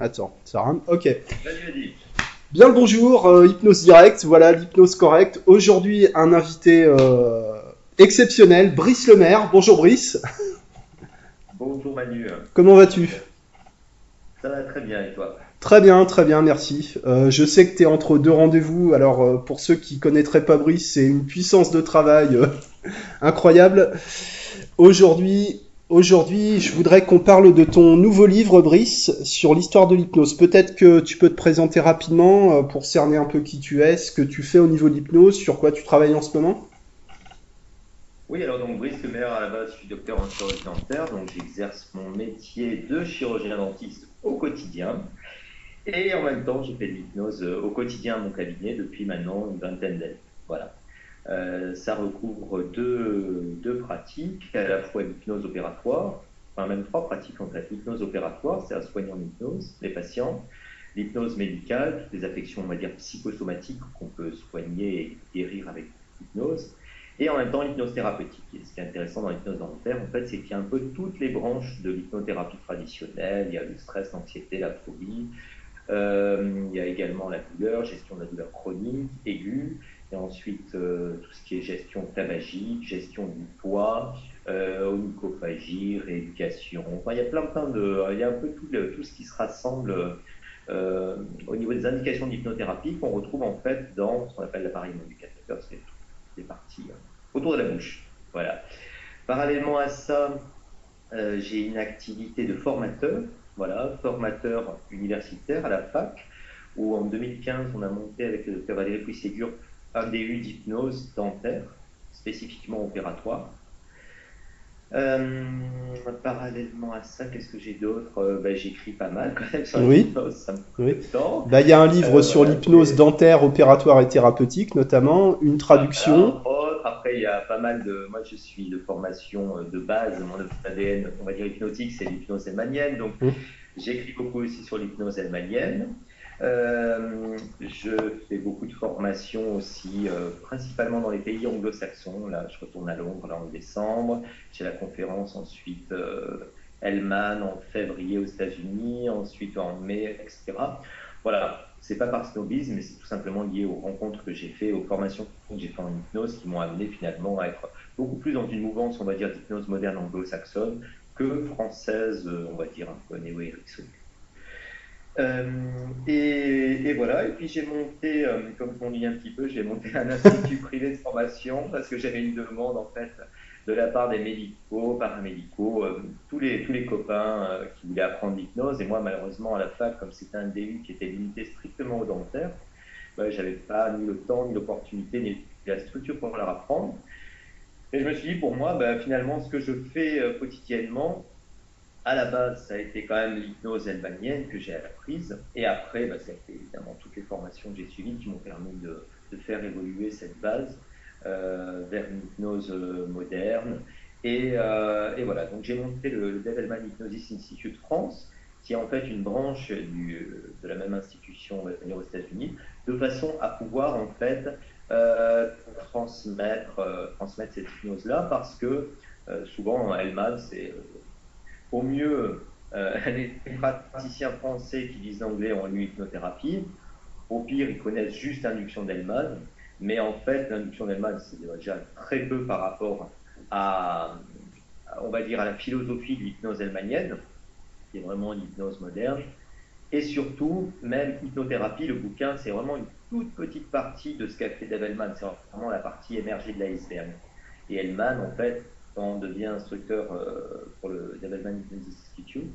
Attends, ça rame. Ok. Bien le bonjour, euh, Hypnose Direct, voilà l'hypnose correcte. Aujourd'hui, un invité euh, exceptionnel, Brice Lemaire. Bonjour Brice. Bonjour Manu. Comment vas-tu? Ça va très bien et toi? Très bien, très bien, merci. Euh, je sais que tu es entre deux rendez-vous. Alors, pour ceux qui connaîtraient pas Brice, c'est une puissance de travail incroyable. Aujourd'hui, aujourd'hui, je voudrais qu'on parle de ton nouveau livre, Brice, sur l'histoire de l'hypnose. Peut-être que tu peux te présenter rapidement euh, pour cerner un peu qui tu es, ce que tu fais au niveau de l'hypnose, sur quoi tu travailles en ce moment. Oui, alors donc Brice Lemaire, à la base, je suis docteur en chirurgie dentaire, donc j'exerce mon métier de chirurgien dentiste au quotidien. Et en même temps, je fais de l'hypnose euh, au quotidien à mon cabinet depuis maintenant une vingtaine d'années. Voilà. Euh, ça recouvre deux, pratiques, à la fois l'hypnose opératoire, enfin même trois pratiques en fait. L'hypnose opératoire, c'est à soigner en hypnose les patients. L'hypnose médicale, toutes les affections, on va dire, psychosomatiques qu'on peut soigner et guérir avec l'hypnose. Et en même temps, l'hypnose thérapeutique. Et ce qui est intéressant dans l'hypnose dentaire, en fait, c'est qu'il y a un peu toutes les branches de l'hypnothérapie traditionnelle. Il y a le stress, l'anxiété, la phobie, euh, il y a également la douleur, gestion de la douleur chronique, aiguë, et ensuite euh, tout ce qui est gestion tabagique, gestion du poids, euh, onychophagie, rééducation. Enfin, il y a plein, plein de, il y a un peu tout, ce qui se rassemble euh, au niveau des indications d'hypnothérapie qu'on retrouve en fait dans ce qu'on appelle l'appareil éducateur, c'est les parties autour de la bouche. Voilà. Parallèlement à ça, j'ai une activité de formateur voilà, formateur universitaire à la fac, où en 2015, on a monté avec le docteur Valérie Puisségur un DU d'hypnose dentaire, spécifiquement opératoire. Euh, parallèlement à ça, qu'est-ce que j'ai d'autre? Euh, ben, J'écris pas mal quand même sur oui. l'hypnose, ça me oui. temps. Ben, il y a un livre euh, sur l'hypnose dentaire, opératoire et thérapeutique, notamment, une traduction. Après, il y a pas mal de. Moi, je suis de formation de base. Mon ADN, on va dire hypnotique, c'est l'hypnose helmanienne. Donc, mmh. j'écris beaucoup aussi sur l'hypnose helmanienne. Euh, je fais beaucoup de formations aussi, euh, principalement dans les pays anglo-saxons. Là, je retourne à Londres là, en décembre. J'ai la conférence ensuite euh, Hellman en février aux États-Unis, ensuite en mai, etc. Voilà, c'est pas par snobisme, mais c'est tout simplement lié aux rencontres que j'ai fait, aux formations que j'ai fait en hypnose qui m'ont amené finalement à être beaucoup plus dans une mouvance, on va dire, d'hypnose moderne anglo-saxonne que française, on va dire, un peu néo-ericksonienne. Euh, et, voilà, et puis j'ai monté, euh, comme on dit un petit peu, j'ai monté un institut privé de formation parce que j'avais une demande en fait de la part des médicaux, paramédicaux, euh, tous, les, tous les copains qui voulaient apprendre l'hypnose. Et moi, malheureusement, à la fac, comme c'était un DU qui était limité strictement au dentaire, bah, j'avais pas ni le temps, ni l'opportunité, ni la structure pour leur apprendre. Et je me suis dit, pour moi, bah, finalement, ce que je fais quotidiennement, à la base, ça a été quand même l'hypnose helmanienne que j'ai apprise. Et après, bah, ça a été évidemment toutes les formations que j'ai suivies qui m'ont permis de, faire évoluer cette base euh, vers une hypnose euh, moderne. Et, euh, et, voilà, donc j'ai monté le, le Devilman Hypnosis Institute France, qui est en fait une branche de la même institution aux États-Unis, de façon à pouvoir en fait transmettre, transmettre cette hypnose-là, parce que souvent, Hellman, c'est au mieux, euh, les praticiens français qui disent l'anglais ont eu hypnothérapie. Au pire, ils connaissent juste l'induction d'Hellman. Mais en fait, l'induction d'Hellman, c'est déjà très peu par rapport à, on va dire, à la philosophie de l'hypnose hellmanienne, qui est vraiment l'hypnose moderne. Et surtout, même hypnothérapie, le bouquin, c'est vraiment une toute petite partie de ce qu'a fait Dave. C'est vraiment la partie émergée de l'iceberg. Et Hellman, en fait, quand on devient instructeur euh, pour le Development Institute,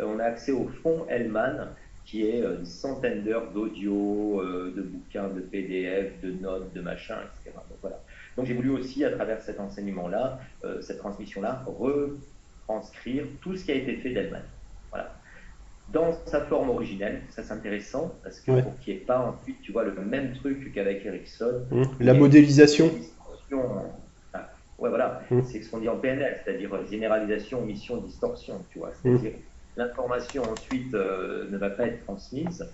euh, on a accès au fonds Hellman, qui est euh, une centaine d'heures d'audio, de bouquins, de PDF, de notes, de machins, etc. Donc voilà. Donc j'ai voulu aussi, à travers cet enseignement-là, cette transmission-là, retranscrire tout ce qui a été fait d'Hellman. Voilà. Dans sa forme originelle, ça c'est intéressant, parce que pour qu'il n'y ait pas ensuite, tu vois, le même truc qu'avec Ericsson. Mmh. La modélisation. Ouais, voilà, mmh. c'est ce qu'on dit en PNL, c'est-à-dire généralisation, omission, distorsion, tu vois. C'est-à-dire mmh. l'information ensuite euh, ne va pas être transmise,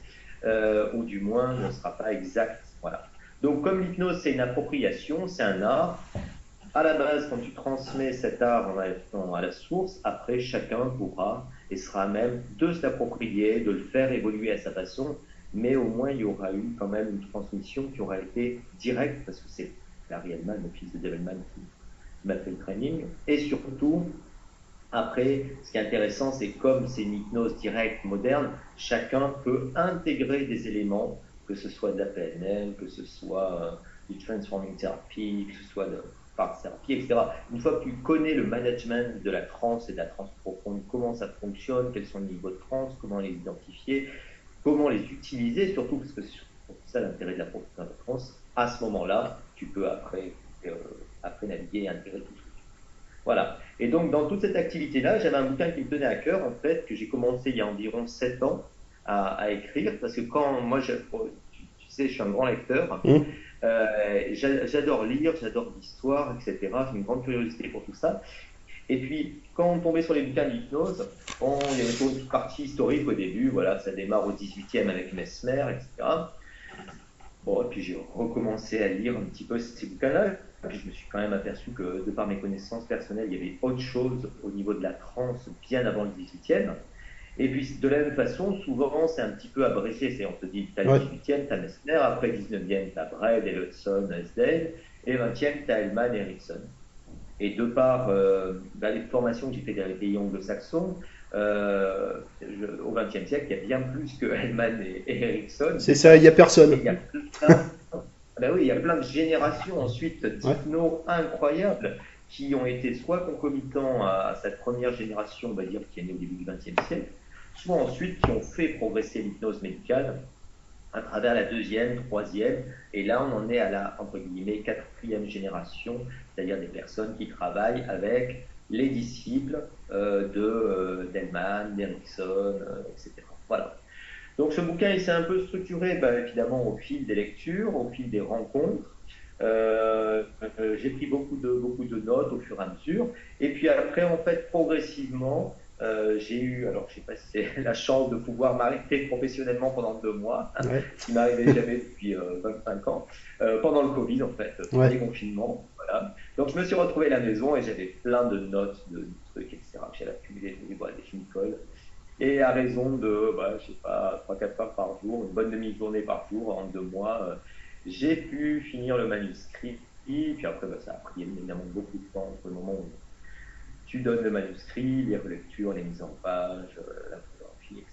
euh, ou du moins ne sera pas exacte. Voilà. Donc, comme l'hypnose, c'est une appropriation, c'est un art. À la base, quand tu transmets cet art en à la source, après, chacun pourra et sera même de s'approprier, de le faire évoluer à sa façon, mais au moins il y aura eu quand même une transmission qui aura été directe, parce que c'est Larry Hellman, le fils de Develman, qui fait le training, et surtout, après, ce qui est intéressant, c'est comme c'est une hypnose directe moderne, chacun peut intégrer des éléments, que ce soit de la PNL, que ce soit euh, du transforming therapy, que ce soit de par thérapie, etc. Une fois que tu connais le management de la transe et de la transe profonde, comment ça fonctionne, quels sont les niveaux de transe, comment les identifier, comment les utiliser, surtout parce que c'est ça l'intérêt de la profondeur de transe, à ce moment-là, tu peux après, euh, après naviguer et intégrer tout ça. Voilà. Et donc, dans toute cette activité-là, j'avais un bouquin qui me tenait à cœur, en fait, que j'ai commencé il y a environ 7 ans à, écrire, parce que quand moi, je, oh, tu, sais, je suis un grand lecteur, mmh. euh, j'adore lire, j'adore l'histoire, etc. J'ai une grande curiosité pour tout ça. Et puis, quand on tombait sur les bouquins d'hypnose, il y avait une partie historique au début, voilà, ça démarre au 18e avec Mesmer, etc. Bon, et puis j'ai recommencé à lire un petit peu ces bouquins-là. Puis je me suis quand même aperçu que, de par mes connaissances personnelles, il y avait autre chose au niveau de la transe bien avant le 18e. Et puis de la même façon, souvent c'est un petit peu abrégé. C'est on te dit, tu as le 18e, tu as Messner, après 19e, tu as Brad, Hudson, Esdale, et 20e, tu as Hellman, Erickson. Et de par euh, bah, les formations que j'ai fait dans les pays anglo-saxons, euh, au XXe siècle, il y a bien plus que Hellman et, Erickson. C'est ça, il n'y a personne. Il y a ben oui, il y a plein de générations ensuite d'hypno incroyables qui ont été soit concomitants à, cette première génération, on va dire, qui est née au début du XXe siècle, soit ensuite qui ont fait progresser l'hypnose médicale à travers la deuxième, troisième, et là on en est à la, entre guillemets, quatrième génération, c'est-à-dire des personnes qui travaillent avec les disciples euh, de euh, Delman, d'Erickson, euh, etc. Voilà. Donc ce bouquin, il s'est un peu structuré, bah, évidemment, au fil des lectures, au fil des rencontres. Euh, euh, j'ai pris beaucoup de, beaucoup de notes au fur et à mesure. Et puis après, en fait, progressivement, euh, j'ai eu, alors je sais pas si c'est la chance de pouvoir m'arrêter professionnellement pendant deux mois, ce qui m'arrivait jamais depuis 25 ans, pendant le Covid en fait, pendant les confinements. Voilà. Donc je me suis retrouvé à la maison et j'avais plein de notes, de, trucs, etc. J'avais accumulé des, voilà, des chimicoles. Et à raison de, bah, je sais pas, 3-4 heures par jour, une bonne demi-journée par jour, en deux mois, euh, j'ai pu finir le manuscrit. Et puis après, bah, ça a pris évidemment beaucoup de temps entre le moment où tu donnes le manuscrit, les relectures, les mises en page, euh, la photographie, etc.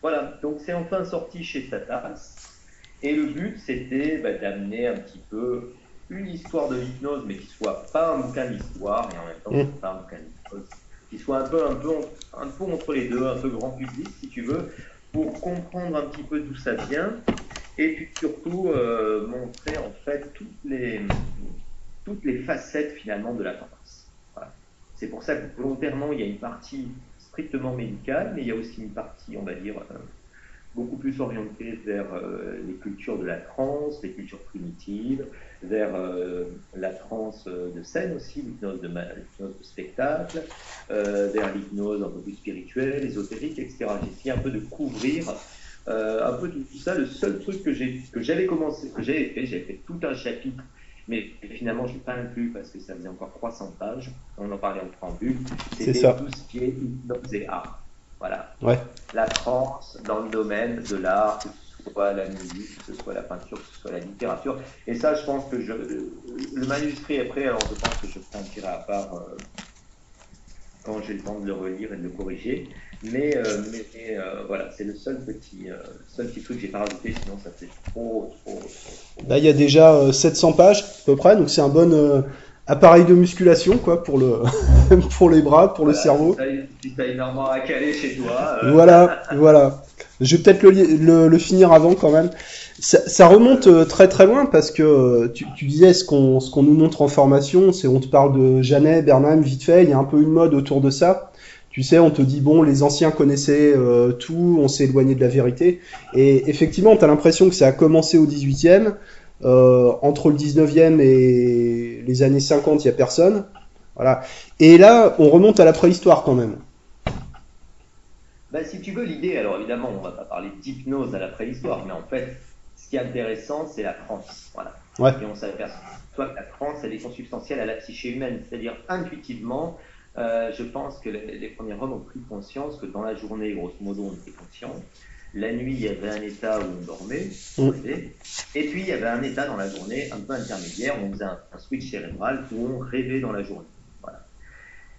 Voilà, donc c'est enfin sorti chez Satas. Et le but, c'était bah, d'amener un petit peu une histoire de l'hypnose, mais qui soit pas un bouquin d'histoire, et en même temps, mmh. pas un bouquin d'hypnose qui soit un peu, un, peu, un peu entre les deux, un peu grand public si tu veux, pour comprendre un petit peu d'où ça vient, et puis surtout euh, montrer en fait toutes les, toutes les facettes finalement de la tendance. C'est pour ça que volontairement il y a une partie strictement médicale, mais il y a aussi une partie, on va dire, euh, beaucoup plus orienté vers euh, les cultures de la trance, les cultures primitives, vers euh, la trance de scène aussi, l'hypnose de, de, spectacle, euh, vers l'hypnose un peu plus spirituelle, ésotérique, etc. J'ai essayé un peu de couvrir un peu tout ça. Le seul truc que j'avais commencé, que j'avais fait, j'avais fait tout un chapitre mais finalement je n'ai pas inclus parce que ça faisait encore 300 pages, on en parlait en préambule, c'était tout ce qui est hypnose et art. Voilà. Ouais. La France dans le domaine de l'art, que ce soit la musique, que ce soit la peinture, que ce soit la littérature. Et ça, je pense que je, le manuscrit est prêt, alors je pense que je tiré à part euh, quand j'ai le temps de le relire et de le corriger. Mais, euh, mais euh, voilà, c'est le seul petit, seul petit truc que j'ai pas rajouté, sinon ça fait trop, trop, trop. Là, il y a déjà 700 pages à peu près, donc c'est un bon appareil de musculation quoi pour le pour les bras, pour le cerveau. Si t'as énormément à caler chez toi. Euh. Voilà, voilà. Je vais peut-être le, le, finir avant quand même. Ça, ça remonte euh, très très loin parce que euh, tu, tu disais ce qu'on nous montre en formation, c'est on te parle de Janet, Bernheim, vite fait, il y a un peu une mode autour de ça. Tu sais, on te dit bon, les anciens connaissaient tout, on s'est éloigné de la vérité. Et effectivement, tu as l'impression que ça a commencé au 18e. Euh, entre le 19e et les années 50, il n'y a personne. Voilà. Et là, on remonte à la préhistoire quand même. Bah, si tu veux, l'idée, alors évidemment, on ne va pas parler d'hypnose à la préhistoire, mais en fait, ce qui est intéressant, c'est la transe. Voilà. Et on s'aperçoit que la transe, elle est consubstantielle à la psyché humaine. C'est-à-dire, intuitivement, je pense que les, premiers hommes ont pris conscience que dans la journée, grosso modo, on était conscient. La nuit, il y avait un état où on dormait, mm. et puis il y avait un état dans la journée un peu intermédiaire, où on faisait un, switch cérébral où on rêvait dans la journée. Voilà.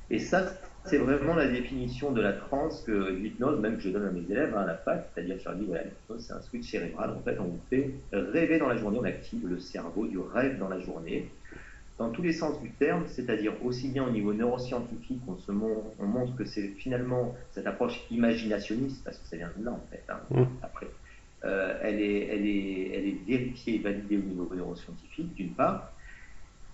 Et ça, c'est vraiment la définition de la transe que l'hypnose, même que je donne à mes élèves hein, à la fac, c'est-à-dire je leur dis, voilà, l'hypnose, c'est un switch cérébral. En fait, on vous fait rêver dans la journée, on active le cerveau du rêve dans la journée dans tous les sens du terme, c'est-à-dire aussi bien au niveau neuroscientifique, on, se on montre que c'est finalement cette approche imaginationniste, parce que ça vient de là en fait, hein, mmh. après, euh, elle, est, elle, est, elle est vérifiée et validée au niveau neuroscientifique, d'une part,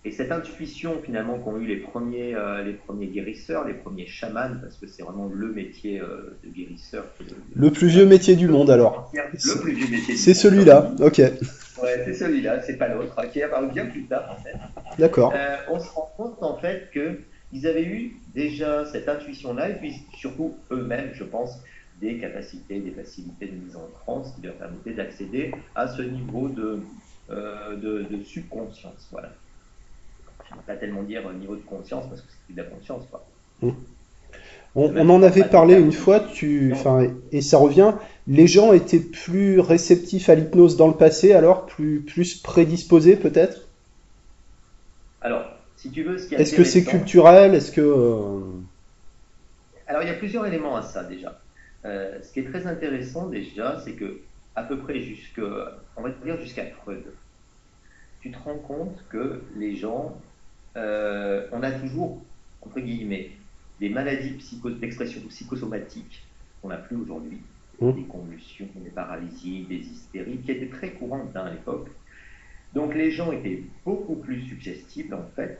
et cette intuition finalement qu'ont eu les premiers, euh, les premiers guérisseurs, les premiers chamans, parce que c'est vraiment le métier euh, de guérisseur. le plus vieux métier du monde alors. Le plus vieux métier. C'est celui-là, ok. Ouais, c'est celui-là, c'est pas l'autre, qui est apparu bien plus tard en fait. D'accord. Euh, on se rend compte en fait qu'ils avaient eu déjà cette intuition-là, et puis surtout eux-mêmes, je pense, des capacités, des facilités de mise en transe qui leur permettaient d'accéder à ce niveau de, euh, de, subconscience. Voilà. Ne vais pas tellement dire niveau de conscience parce que c'est de la conscience. Quoi. Mmh. On, en avait parlé une fois, tu, et ça revient. Les gens étaient plus réceptifs à l'hypnose dans le passé, alors plus, plus prédisposés peut-être? Alors, si tu veux, ce qui. Est-ce que c'est culturel? Est-ce que. Euh, alors, il y a plusieurs éléments à ça déjà. Euh, ce qui est très intéressant déjà, c'est que à peu près jusque, on va dire jusqu'à Freud, tu te rends compte que les gens, euh, on a toujours entre guillemets des maladies d'expression psychosomatique qu'on n'a plus aujourd'hui, mmh. des convulsions, des paralysies, des hystéries, qui étaient très courantes hein, à l'époque. Donc les gens étaient beaucoup plus suggestibles en fait,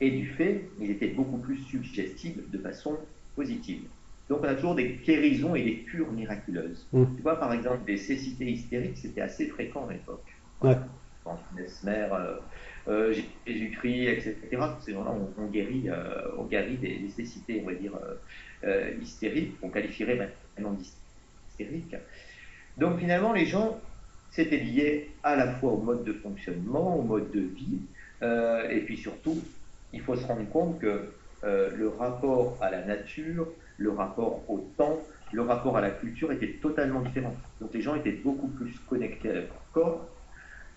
et du fait, ils étaient beaucoup plus suggestibles de façon positive. Donc on a toujours des guérisons et des cures miraculeuses. Mmh. Tu vois par exemple des cécités hystériques, c'était assez fréquent à l'époque. Ouais. Quand Mesmer, euh, euh, Jésus-Christ, etc. Ces gens-là, on, guérit, euh, on guérit des nécessités, on va dire, euh, hystériques, qu'on qualifierait maintenant d'hystériques. Donc finalement, les gens, c'était lié à la fois au mode de fonctionnement, au mode de vie, et puis surtout, il faut se rendre compte que le rapport à la nature, le rapport au temps, le rapport à la culture était totalement différent. Donc les gens étaient beaucoup plus connectés à leur corps,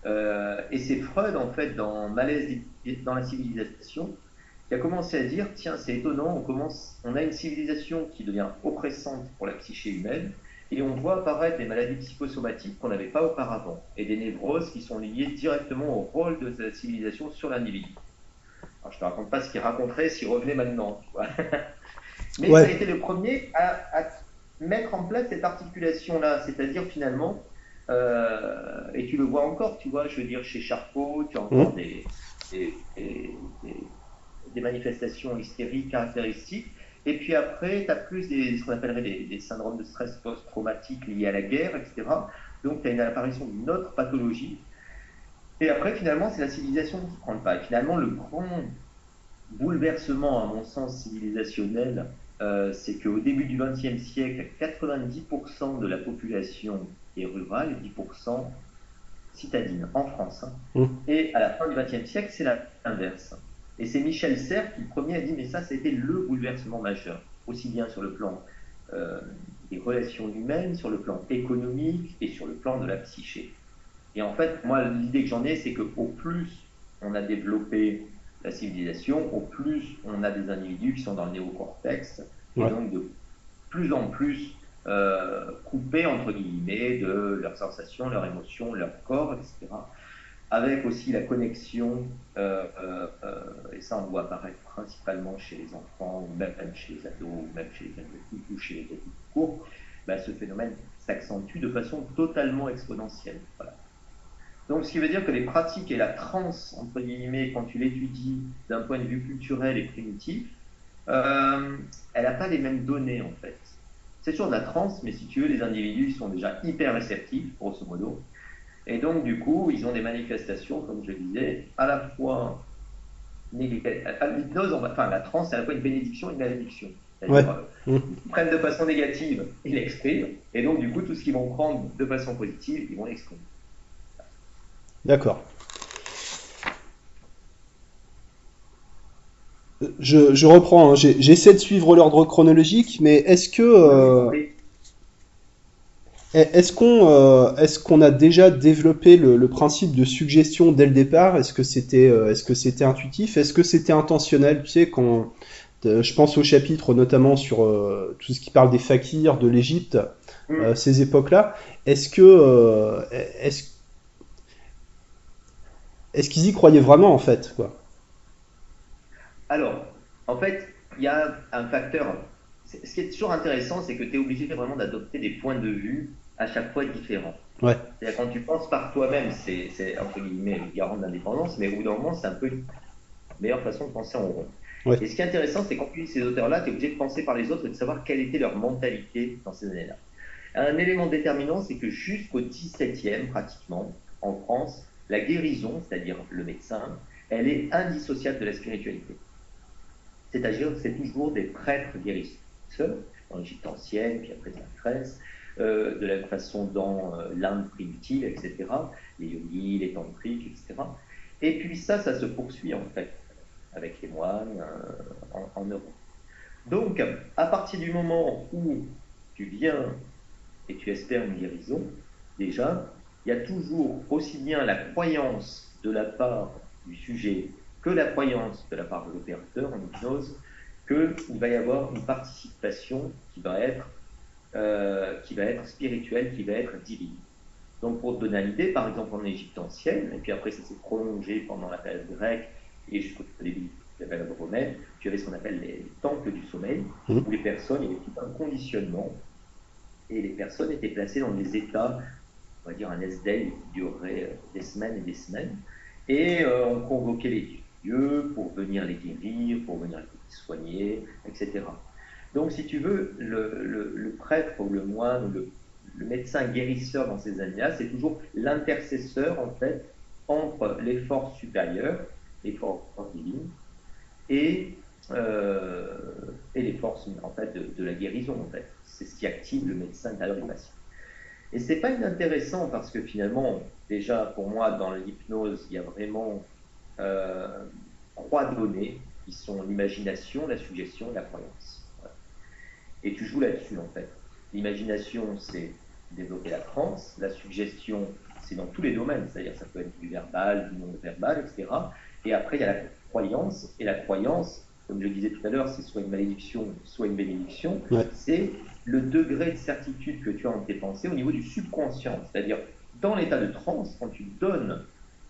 euh, et c'est Freud, en fait, dans Malaise dans la civilisation, qui a commencé à dire tiens, c'est étonnant, on, commence, on a une civilisation qui devient oppressante pour la psyché humaine, et on voit apparaître des maladies psychosomatiques qu'on n'avait pas auparavant, et des névroses qui sont liées directement au rôle de la civilisation sur l'individu. Alors, je ne te raconte pas ce qu'il raconterait s'il revenait maintenant. Mais ça a été le premier à, à mettre en place cette articulation-là, c'est-à-dire finalement euh, et tu le vois encore, tu vois, je veux dire, chez Charcot, tu as encore mmh. des, des, manifestations hystériques caractéristiques. Et puis après, tu as plus des, ce qu'on appellerait des, syndromes de stress post-traumatique liés à la guerre, etc. Donc tu as une apparition d'une autre pathologie. Et après, finalement, c'est la civilisation qui prend le pas. Et finalement, le grand bouleversement, à mon sens, civilisationnel, euh, c'est qu'au début du XXe siècle, 90% de la population et rurale, 10% citadine en France. Hein. Mmh. Et à la fin du XXe siècle, c'est l'inverse. Et c'est Michel Serres qui, le premier, a dit Mais ça, c'était le bouleversement majeur, aussi bien sur le plan euh, des relations humaines, sur le plan économique et sur le plan de la psyché. Et en fait, moi, l'idée que j'en ai, c'est qu'au plus on a développé la civilisation, au plus on a des individus qui sont dans le néocortex, et donc de plus en plus euh, coupés entre guillemets de leurs sensations, leurs émotions, leur corps, etc. Avec aussi la connexion, euh, euh, et ça on voit apparaître principalement chez les enfants, ou même chez les ados, ou même chez les adultes, ou chez les adultes courts, bah, ce phénomène s'accentue de façon totalement exponentielle. Donc, ce qui veut dire que les pratiques et la transe, entre guillemets, quand tu l'étudies d'un point de vue culturel et primitif, elle n'a pas les mêmes données en fait. C'est toujours de la transe, mais si tu veux, les individus sont déjà hyper réceptifs, grosso modo. Et donc, du coup, ils ont des manifestations, comme je disais, à la fois l'hypnose, enfin la transe, c'est à la fois une bénédiction et une malédiction. C'est-à-dire, euh, mmh. ils prennent de façon négative, ils l'expriment, et donc, du coup, tout ce qu'ils vont prendre de façon positive, ils vont l'exprimer. D'accord. Je, reprends, hein. j'essaie de suivre l'ordre chronologique, mais est-ce que. Euh, est-ce qu'on euh, est qu'on a déjà développé le, principe de suggestion dès le départ? Est-ce que c'était euh, est-ce que c'était intuitif? Est-ce que c'était intentionnel? Tu sais, quand je pense au chapitre notamment sur tout ce qui parle des fakirs, de l'Égypte, mm. ces époques-là. Est-ce que est-ce est-ce qu'ils y croyaient vraiment en fait quoi? Alors, en fait, il y a un facteur. Ce qui est toujours intéressant, c'est que tu es obligé vraiment d'adopter des points de vue à chaque fois différents. Ouais. C'est-à-dire quand tu penses par toi-même, c'est entre guillemets le garant de l'indépendance, mais au bout d'un moment, c'est un peu une meilleure façon de penser en rond. Et ce qui est intéressant, c'est quand tu lis ces auteurs-là, tu es obligé de penser par les autres et de savoir quelle était leur mentalité dans ces années-là. Un élément déterminant, c'est que jusqu'au 17e, pratiquement, en France, la guérison, c'est-à-dire le médecin, elle est indissociable de la spiritualité. C'est-à-dire que c'est toujours des prêtres guérisseurs, dans l'Égypte ancienne, puis après la Grèce, euh, de la façon dans euh, l'Inde primitive, etc., les yogis, les tantriques, etc. Et puis ça, ça se poursuit en fait, avec les moines euh, en, en, Europe. Donc, à partir du moment où tu viens et tu espères une guérison, déjà, il y a toujours aussi bien la croyance de la part du sujet que la croyance de la part de l'opérateur en hypnose qu'il va y avoir une participation qui va être, euh, qui va être spirituelle, qui va être divine. Donc pour te donner une idée, par exemple en Égypte ancienne, et puis après ça s'est prolongé pendant la période grecque et jusqu'au début de la période romaine, tu avais ce qu'on appelle les temples du sommeil, mmh. où les personnes, il y avait tout un conditionnement, et les personnes étaient placées dans des états, on va dire un S-Day qui durerait euh, des semaines et des semaines, et euh, on convoquait les dieux pour venir les guérir, pour venir les soigner, etc. Donc, si tu veux, le, prêtre ou le moine ou le, médecin guérisseur dans ces années-là, c'est toujours l'intercesseur, en fait, entre les forces supérieures, les forces divines, et, euh, les forces en fait, de, la guérison, en fait. C'est ce qui active le médecin intérieur du patient. Et c'est pas inintéressant parce que finalement, déjà pour moi, dans l'hypnose, il y a vraiment euh, trois données qui sont l'imagination, la suggestion et la croyance. Et tu joues là-dessus en fait. L'imagination, c'est développer la transe. La suggestion, c'est dans tous les domaines, c'est-à-dire ça peut être du verbal, du non-verbal, etc. Et après, il y a la croyance. Et la croyance, comme je le disais tout à l'heure, c'est soit une malédiction, soit une bénédiction. C'est le degré de certitude que tu as en tes pensées au niveau du subconscient. C'est-à-dire, dans l'état de transe, quand tu donnes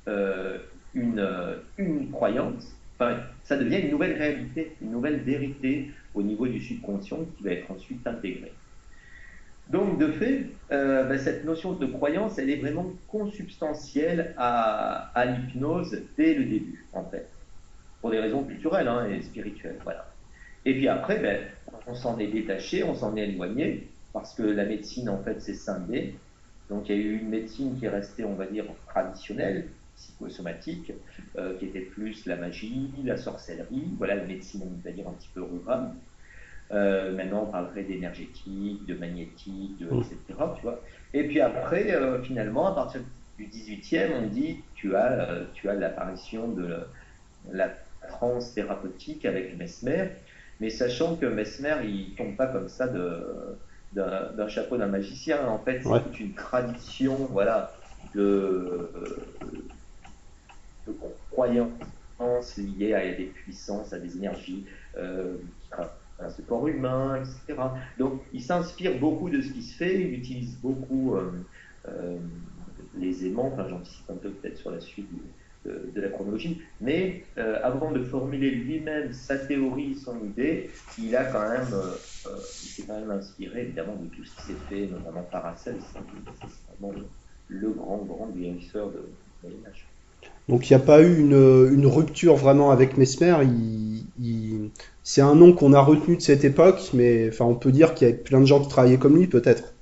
euh, une, euh, une croyance, enfin, ça devient une nouvelle réalité, une nouvelle vérité au niveau du subconscient qui va être ensuite intégrée. Donc, de fait, euh, ben, cette notion de croyance, elle est vraiment consubstantielle à, à l'hypnose dès le début, en fait, pour des raisons culturelles hein, et spirituelles. Voilà. Et puis après, ben, on s'en est détaché, on s'en est éloigné, parce que la médecine, en fait, s'est scindée. Donc, il y a eu une médecine qui est restée, on va dire, traditionnelle, psychosomatique, euh, qui était plus la magie, la sorcellerie, voilà la médecine, on va dire, un petit peu rurale. Euh, maintenant, on parlerait d'énergétique, de magnétique, de, etc. Tu vois. Et puis après, euh, finalement, à partir du 18e, on dit tu as, tu as l'apparition de la trance thérapeutique avec Mesmer, mais sachant que Mesmer, il tombe pas comme ça de d'un chapeau d'un magicien. En fait, c'est toute une tradition, voilà, de croyances liées à des puissances, à des énergies, euh, à ce corps humain, etc. Donc, il s'inspire beaucoup de ce qui se fait, il utilise beaucoup euh, euh, les aimants, enfin, j'anticipe un peu peut-être sur la suite de, la chronologie, mais avant de formuler lui-même sa théorie, son idée, il a quand même, s'est quand même inspiré évidemment de tout ce qui s'est fait, notamment Paracels, c'est vraiment le, grand, grand guérisseur de Moyen Âge. Donc il n'y a pas eu une, rupture vraiment avec Mesmer. C'est un nom qu'on a retenu de cette époque, mais enfin, on peut dire qu'il y a plein de gens qui travaillaient comme lui, peut-être.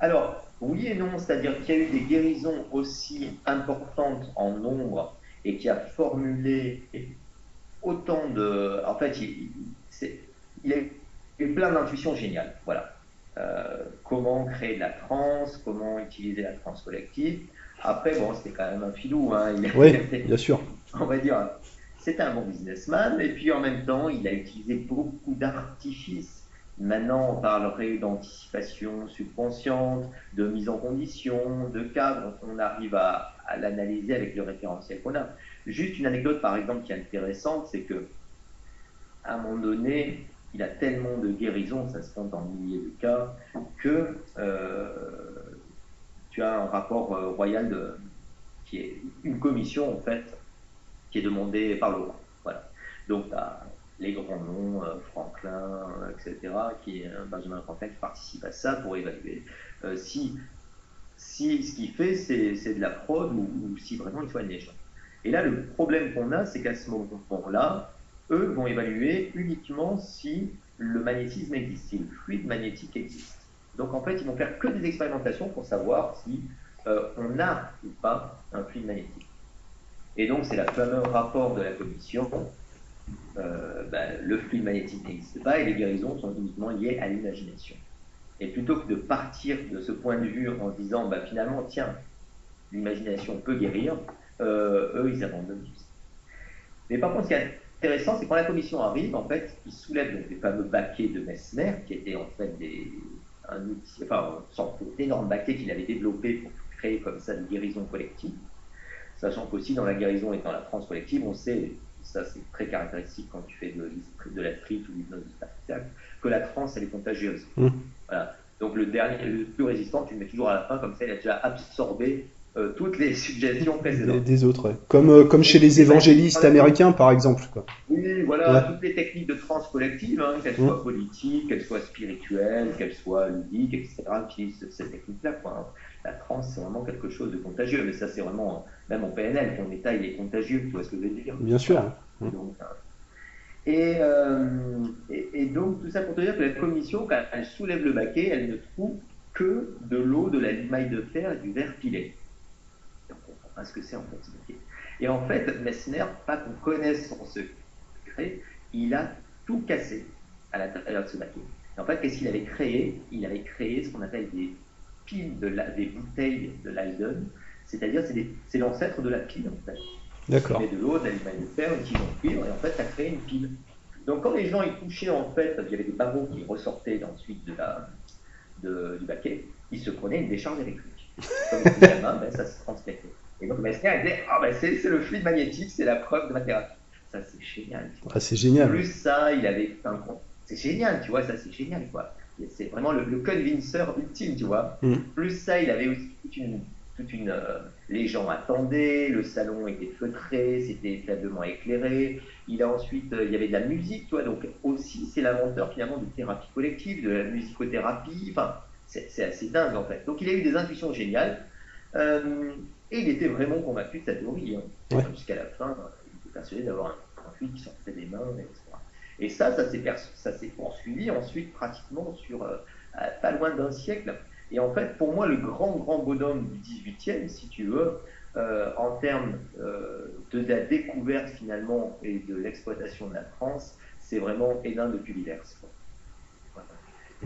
Alors, oui et non, c'est-à-dire qu'il y a eu des guérisons aussi importantes en nombre et qui a formulé autant de. En fait, il, a eu plein d'intuitions géniales. Voilà. Euh, comment créer de la transe, comment utiliser la transe collective. Après, bon, c'était quand même un filou. Hein. oui, bien sûr. On va dire, c'était un bon businessman, et puis en même temps, il a utilisé beaucoup d'artifices. Maintenant, on parlerait d'anticipation subconsciente, de mise en condition, de cadre. On arrive à, l'analyser avec le référentiel qu'on a. Juste une anecdote, par exemple, qui est intéressante, c'est que à un moment donné, il a tellement de guérisons, ça se compte en milliers de cas, que euh, tu as un rapport euh, royal qui est une commission en fait qui est demandée par le roi. Voilà. Donc tu as les grands noms, euh, Franklin, etc., qui Benjamin Franklin qui participe à ça pour évaluer si, si ce qu'il fait c'est de la fraude ou, si vraiment il soigne les gens. Et là le problème qu'on a c'est qu'à ce moment-là, eux vont évaluer uniquement si le magnétisme existe, si le fluide magnétique existe. Donc en fait, ils vont faire que des expérimentations pour savoir si euh, on a ou pas un fluide magnétique. Et donc c'est le fameux rapport de la commission. Euh, ben, le fluide magnétique n'existe pas et les guérisons sont uniquement liées à l'imagination. Et plutôt que de partir de ce point de vue en disant ben, finalement, tiens, l'imagination peut guérir, euh, eux, ils abandonnent tout ça. Mais par contre, ce qui est intéressant, c'est quand la commission arrive, en fait, ils soulèvent les fameux baquets de Messner, qui étaient en fait des, un outil, enfin, une sorte d'énorme baquet qu'il avait développé pour créer comme ça une guérison collective. Sachant qu'aussi dans la guérison et dans la transe collective, on sait, ça c'est très caractéristique quand tu fais de, de la street ou du l'hypnose que la transe elle est contagieuse. Mmh. Voilà. Donc le dernier, le plus résistant, tu le mets toujours à la fin, comme ça il a déjà absorbé euh, toutes les suggestions précédentes. Des, autres, comme, euh, comme chez les évangélistes américains, par exemple. Quoi. Oui, voilà, toutes les techniques de trans collective, hein, qu'elles soient mmh. politiques, qu'elles soient spirituelles, qu'elles soient ludiques, etc., utilisent ces techniques-là. Hein. La trans, c'est vraiment quelque chose de contagieux, mais ça, c'est vraiment, même en PNL, ton état, il est contagieux, tu vois ce que je veux dire Bien sûr. Mmh. Hein. et, euh, et, et, donc, tout ça pour te dire que la commission, quand elle soulève le baquet, elle ne trouve que de l'eau, de la limaille de fer et du verre pilé ce que c'est en fait Et en fait, Messner, pas qu'on connaisse son secret, il a tout cassé à l'intérieur de ce baquet. Et en fait, qu'est-ce qu'il avait créé? Il avait créé ce qu'on appelle des piles, de la, des bouteilles de Leiden, c'est-à-dire c'est l'ancêtre de la pile en fait. D'accord. Il met de l'eau, de l'aluminium de fer, une tige en cuivre, et en fait, ça crée une pile. Donc quand les gens y touchaient, en fait, il y avait des barreaux qui ressortaient ensuite de la, de, du baquet, ils se prenaient une décharge électrique. Comme la main, ben, ça se transmettait. Et donc Messner a disait ah, ben c'est le fluide magnétique, c'est la preuve de ma thérapie. Ça c'est génial. Ah, c'est génial. Plus ça, il avait un C'est génial, tu vois, ça c'est génial quoi. C'est vraiment le, le convinceur ultime, tu vois. Mm. Plus ça, il avait aussi toute une. Toute une euh, les gens attendaient, le salon était feutré, c'était faiblement éclairé. Il a ensuite, euh, il y avait de la musique, tu vois. Donc aussi, c'est l'inventeur finalement de thérapie collective, de la musicothérapie. Enfin, c'est assez dingue en fait. Donc il a eu des intuitions géniales. Euh, et il était vraiment convaincu de sa théorie. Hein. Jusqu'à la fin, il était persuadé d'avoir un, fluide qui sortait des mains, etc. Et ça, ça s'est poursuivi ensuite pratiquement sur euh, pas loin d'un siècle. Et en fait, pour moi, le grand, grand bonhomme du 18e, si tu veux, euh, en termes euh, de la découverte finalement et de l'exploitation de la France, c'est vraiment Hénin de Pulivers.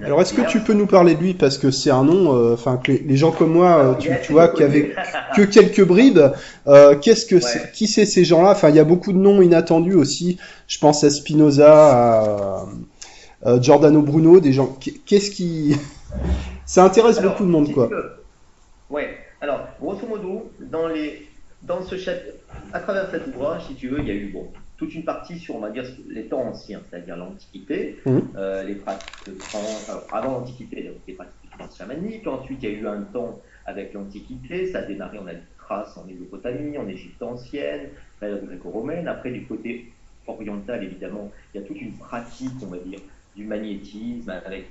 Alors, est-ce que tu peux nous parler de lui? Parce que c'est un nom, euh, enfin que les, gens comme moi, euh, tu, vois, qui avaient que quelques bribes. Euh, qu'est-ce que, qui c'est ces gens-là? Enfin, il y a beaucoup de noms inattendus aussi. Je pense à Spinoza, à Giordano Bruno, des gens. Qu'est-ce qui, ça intéresse beaucoup de monde, quoi. Ouais. Alors, grosso modo, dans les, dans ce chapitre, à travers cet ouvrage, si tu veux, il y a eu bon toute une partie sur, on va dire, les temps anciens, c'est-à-dire l'Antiquité, mmh. euh, les pratiques de avant l'Antiquité, les pratiques de chamaniques. Ensuite, il y a eu un temps avec l'Antiquité, ça a démarré, on a des traces en Mésopotamie, en Égypte ancienne, période gréco-romaine. Après, du côté oriental, évidemment, il y a toute une pratique, on va dire, du magnétisme avec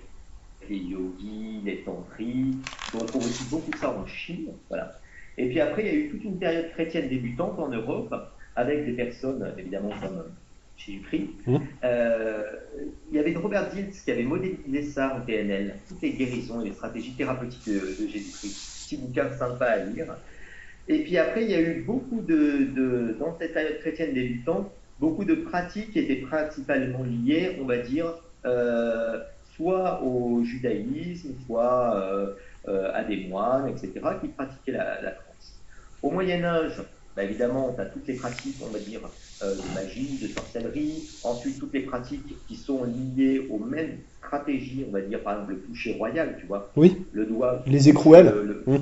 les yogis, les tantris. On retrouve aussi beaucoup de ça en Chine. Voilà. Et puis après, il y a eu toute une période chrétienne débutante en Europe avec des personnes, évidemment, comme chez Dupri. Mmh. Euh, il y avait Robert Diltz qui avait modélisé ça en PNL, toutes les guérisons et les stratégies thérapeutiques de, Jésus-Christ. Petit bouquin sympa à lire. Et puis après, il y a eu beaucoup de, dans cette période chrétienne débutante, beaucoup de pratiques qui étaient principalement liées, on va dire, euh, soit au judaïsme, soit euh, à des moines, etc., qui pratiquaient la, la Au Moyen Âge, bah, évidemment, tu as toutes les pratiques, on va dire, euh, de magie, de sorcellerie. Ensuite, toutes les pratiques qui sont liées aux mêmes stratégies, on va dire, par exemple, le toucher royal, tu vois. Oui. Le doigt. Les écrouelles. Mmh.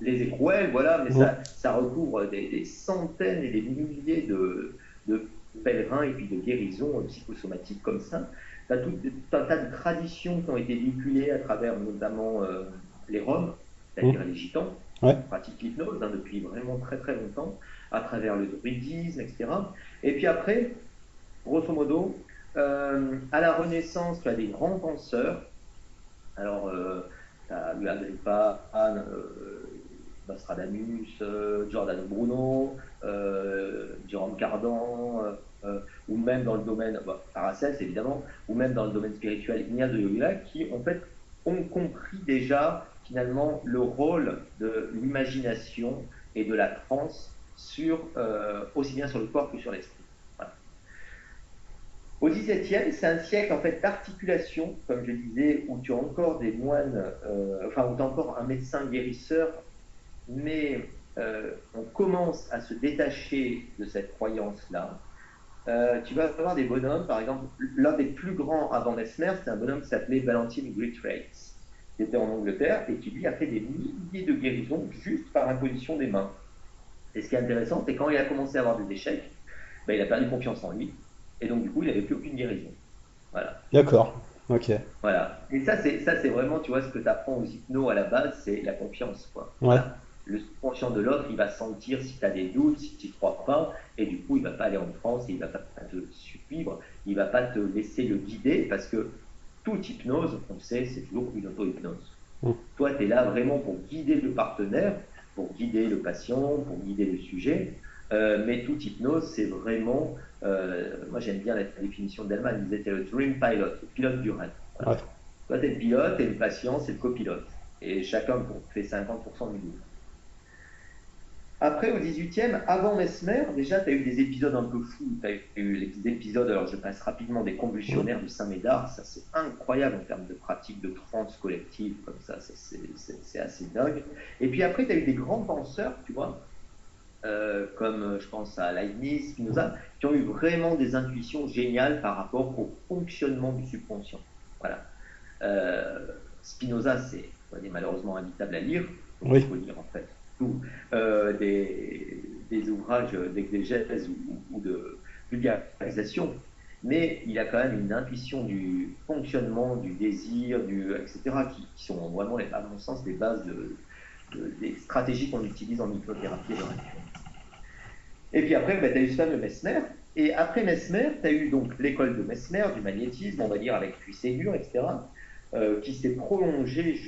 Les écrouelles, voilà, mais ça, ça, recouvre des, centaines et des milliers de, de, pèlerins et puis de guérisons psychosomatiques comme ça. Tu as tout un tas de traditions qui ont été véhiculées à travers notamment euh, les Roms, c'est-à-dire mmh. les Gitans, ouais. qui pratiquent l'hypnose hein, depuis vraiment très très longtemps à travers le druidisme, etc. Et puis après, grosso modo, euh, à la Renaissance, tu as des grands penseurs. Alors, euh, tu as eu Agrippa, Anne, euh, Nostradamus, euh, Giordano Bruno, Jérôme Cardan, ou même dans le domaine, bah, Paracels évidemment, ou même dans le domaine spirituel, Ignace de Loyola, qui en fait ont compris déjà finalement le rôle de l'imagination et de la transe sur, euh, aussi bien sur le corps que sur l'esprit. Au XVIIe, c'est un siècle en fait d'articulation, comme je disais, où tu as encore des moines, euh, enfin où tu as encore un médecin guérisseur, mais euh, on commence à se détacher de cette croyance-là. tu vas avoir des bonhommes, par exemple, l'un des plus grands avant Mesmer, c'est un bonhomme qui s'appelait Valentin Greatrace, qui était en Angleterre et qui lui a fait des milliers de guérisons juste par imposition des mains. Et ce qui est intéressant, c'est quand il a commencé à avoir des échecs, ben, il a perdu confiance en lui. Et donc, du coup, il n'avait plus aucune guérison. Voilà. D'accord. Ok. Voilà. Et ça, c'est, ça, c'est vraiment, tu vois, ce que tu apprends aux hypnos à la base, c'est la confiance. Quoi. Ouais. Le conscient de l'autre, il va sentir si tu as des doutes, si tu ne crois pas, et du coup, il ne va pas aller en France, il ne va pas te suivre, il ne va pas te laisser le guider, parce que toute hypnose, on sait, c'est toujours une auto-hypnose. Mmh. Toi, tu es là vraiment pour guider le partenaire, pour guider le patient, pour guider le sujet. Euh, mais toute hypnose, c'est vraiment, euh, moi j'aime bien la définition d'Elman, il disait c'est le dream pilot, le pilote du rêve. Toi, tu es le pilote et le patient, c'est le copilote. Et chacun fait 50% du boulot. Après, au 18e, avant Mesmer, déjà, tu as eu des épisodes un peu fous. Tu as eu les épisodes, alors je passe rapidement, des convulsionnaires de Saint-Médard. Ça, c'est incroyable en termes de pratique de trance collective, comme ça, c'est assez dingue. Et puis après, tu as eu des grands penseurs, tu vois, euh, comme je pense à Leibniz, Spinoza, qui ont eu vraiment des intuitions géniales par rapport au fonctionnement du subconscient. Voilà. Euh, Spinoza, c'est malheureusement invitable à lire. Il faut lire en fait euh, des, ouvrages d'exégèse ou, de vulgarisation, mais il a quand même une intuition du fonctionnement, du désir, etc., qui, sont vraiment, à mon sens, des bases des stratégies qu'on utilise en hypnothérapie et puis après, bah, tu as eu ce fameux Mesmer, et après Mesmer, tu as eu donc l'école de Mesmer, du magnétisme, on va dire avec Ségur, etc. Euh, qui s'est prolongé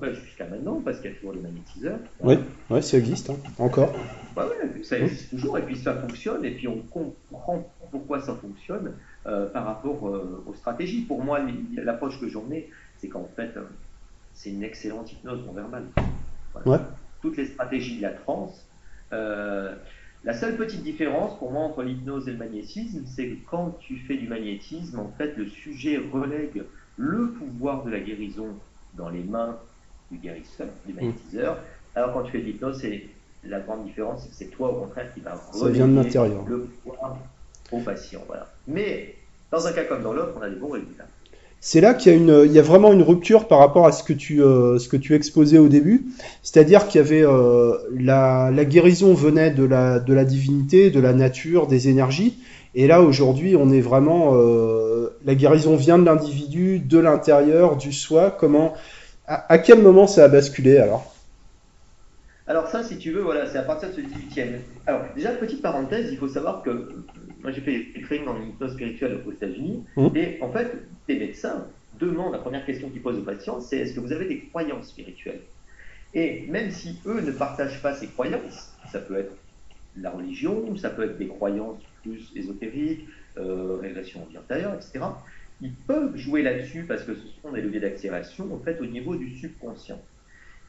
bah, jusqu'à maintenant, parce qu'il y a toujours les magnétiseurs. Oui, ouais, ça existe, hein. encore. Bah ouais, ça existe toujours, et puis ça fonctionne, et puis on comprend pourquoi ça fonctionne euh, par rapport euh, aux stratégies. Pour moi, l'approche que j'en ai, c'est qu'en fait, c'est une excellente hypnose non verbale. Ouais. Toutes les stratégies de la transe. la seule petite différence pour moi entre l'hypnose et le magnétisme, c'est que quand tu fais du magnétisme, en fait, le sujet relègue le pouvoir de la guérison dans les mains du guérisseur, du magnétiseur. Alors quand tu fais de l'hypnose, c'est la grande différence, c'est toi au contraire qui va l'intérieur. le pouvoir au patient. Voilà. Mais dans un cas comme dans l'autre, on a des bons résultats. C'est là qu'il y, a vraiment une rupture par rapport à ce que tu, euh, exposais au début. C'est-à-dire qu'il y avait euh, la, guérison venait de la, de la divinité, de la nature, des énergies. Et là, aujourd'hui, on est vraiment. Euh, la guérison vient de l'individu, de l'intérieur, du soi. Comment. À, quel moment ça a basculé alors? Alors, ça, si tu veux, voilà, c'est à partir de ce 18e. Alors, déjà, petite parenthèse, il faut savoir que. Moi, j'ai fait du training dans l'hypnose spirituelle aux États-Unis. Mmh. Et en fait, les médecins demandent, la première question qu'ils posent aux patients, c'est est-ce que vous avez des croyances spirituelles? Et même si eux ne partagent pas ces croyances, ça peut être la religion, ça peut être des croyances plus ésotériques, euh, régression antérieure, etc. Ils peuvent jouer là-dessus parce que ce sont des leviers d'accélération en fait au niveau du subconscient.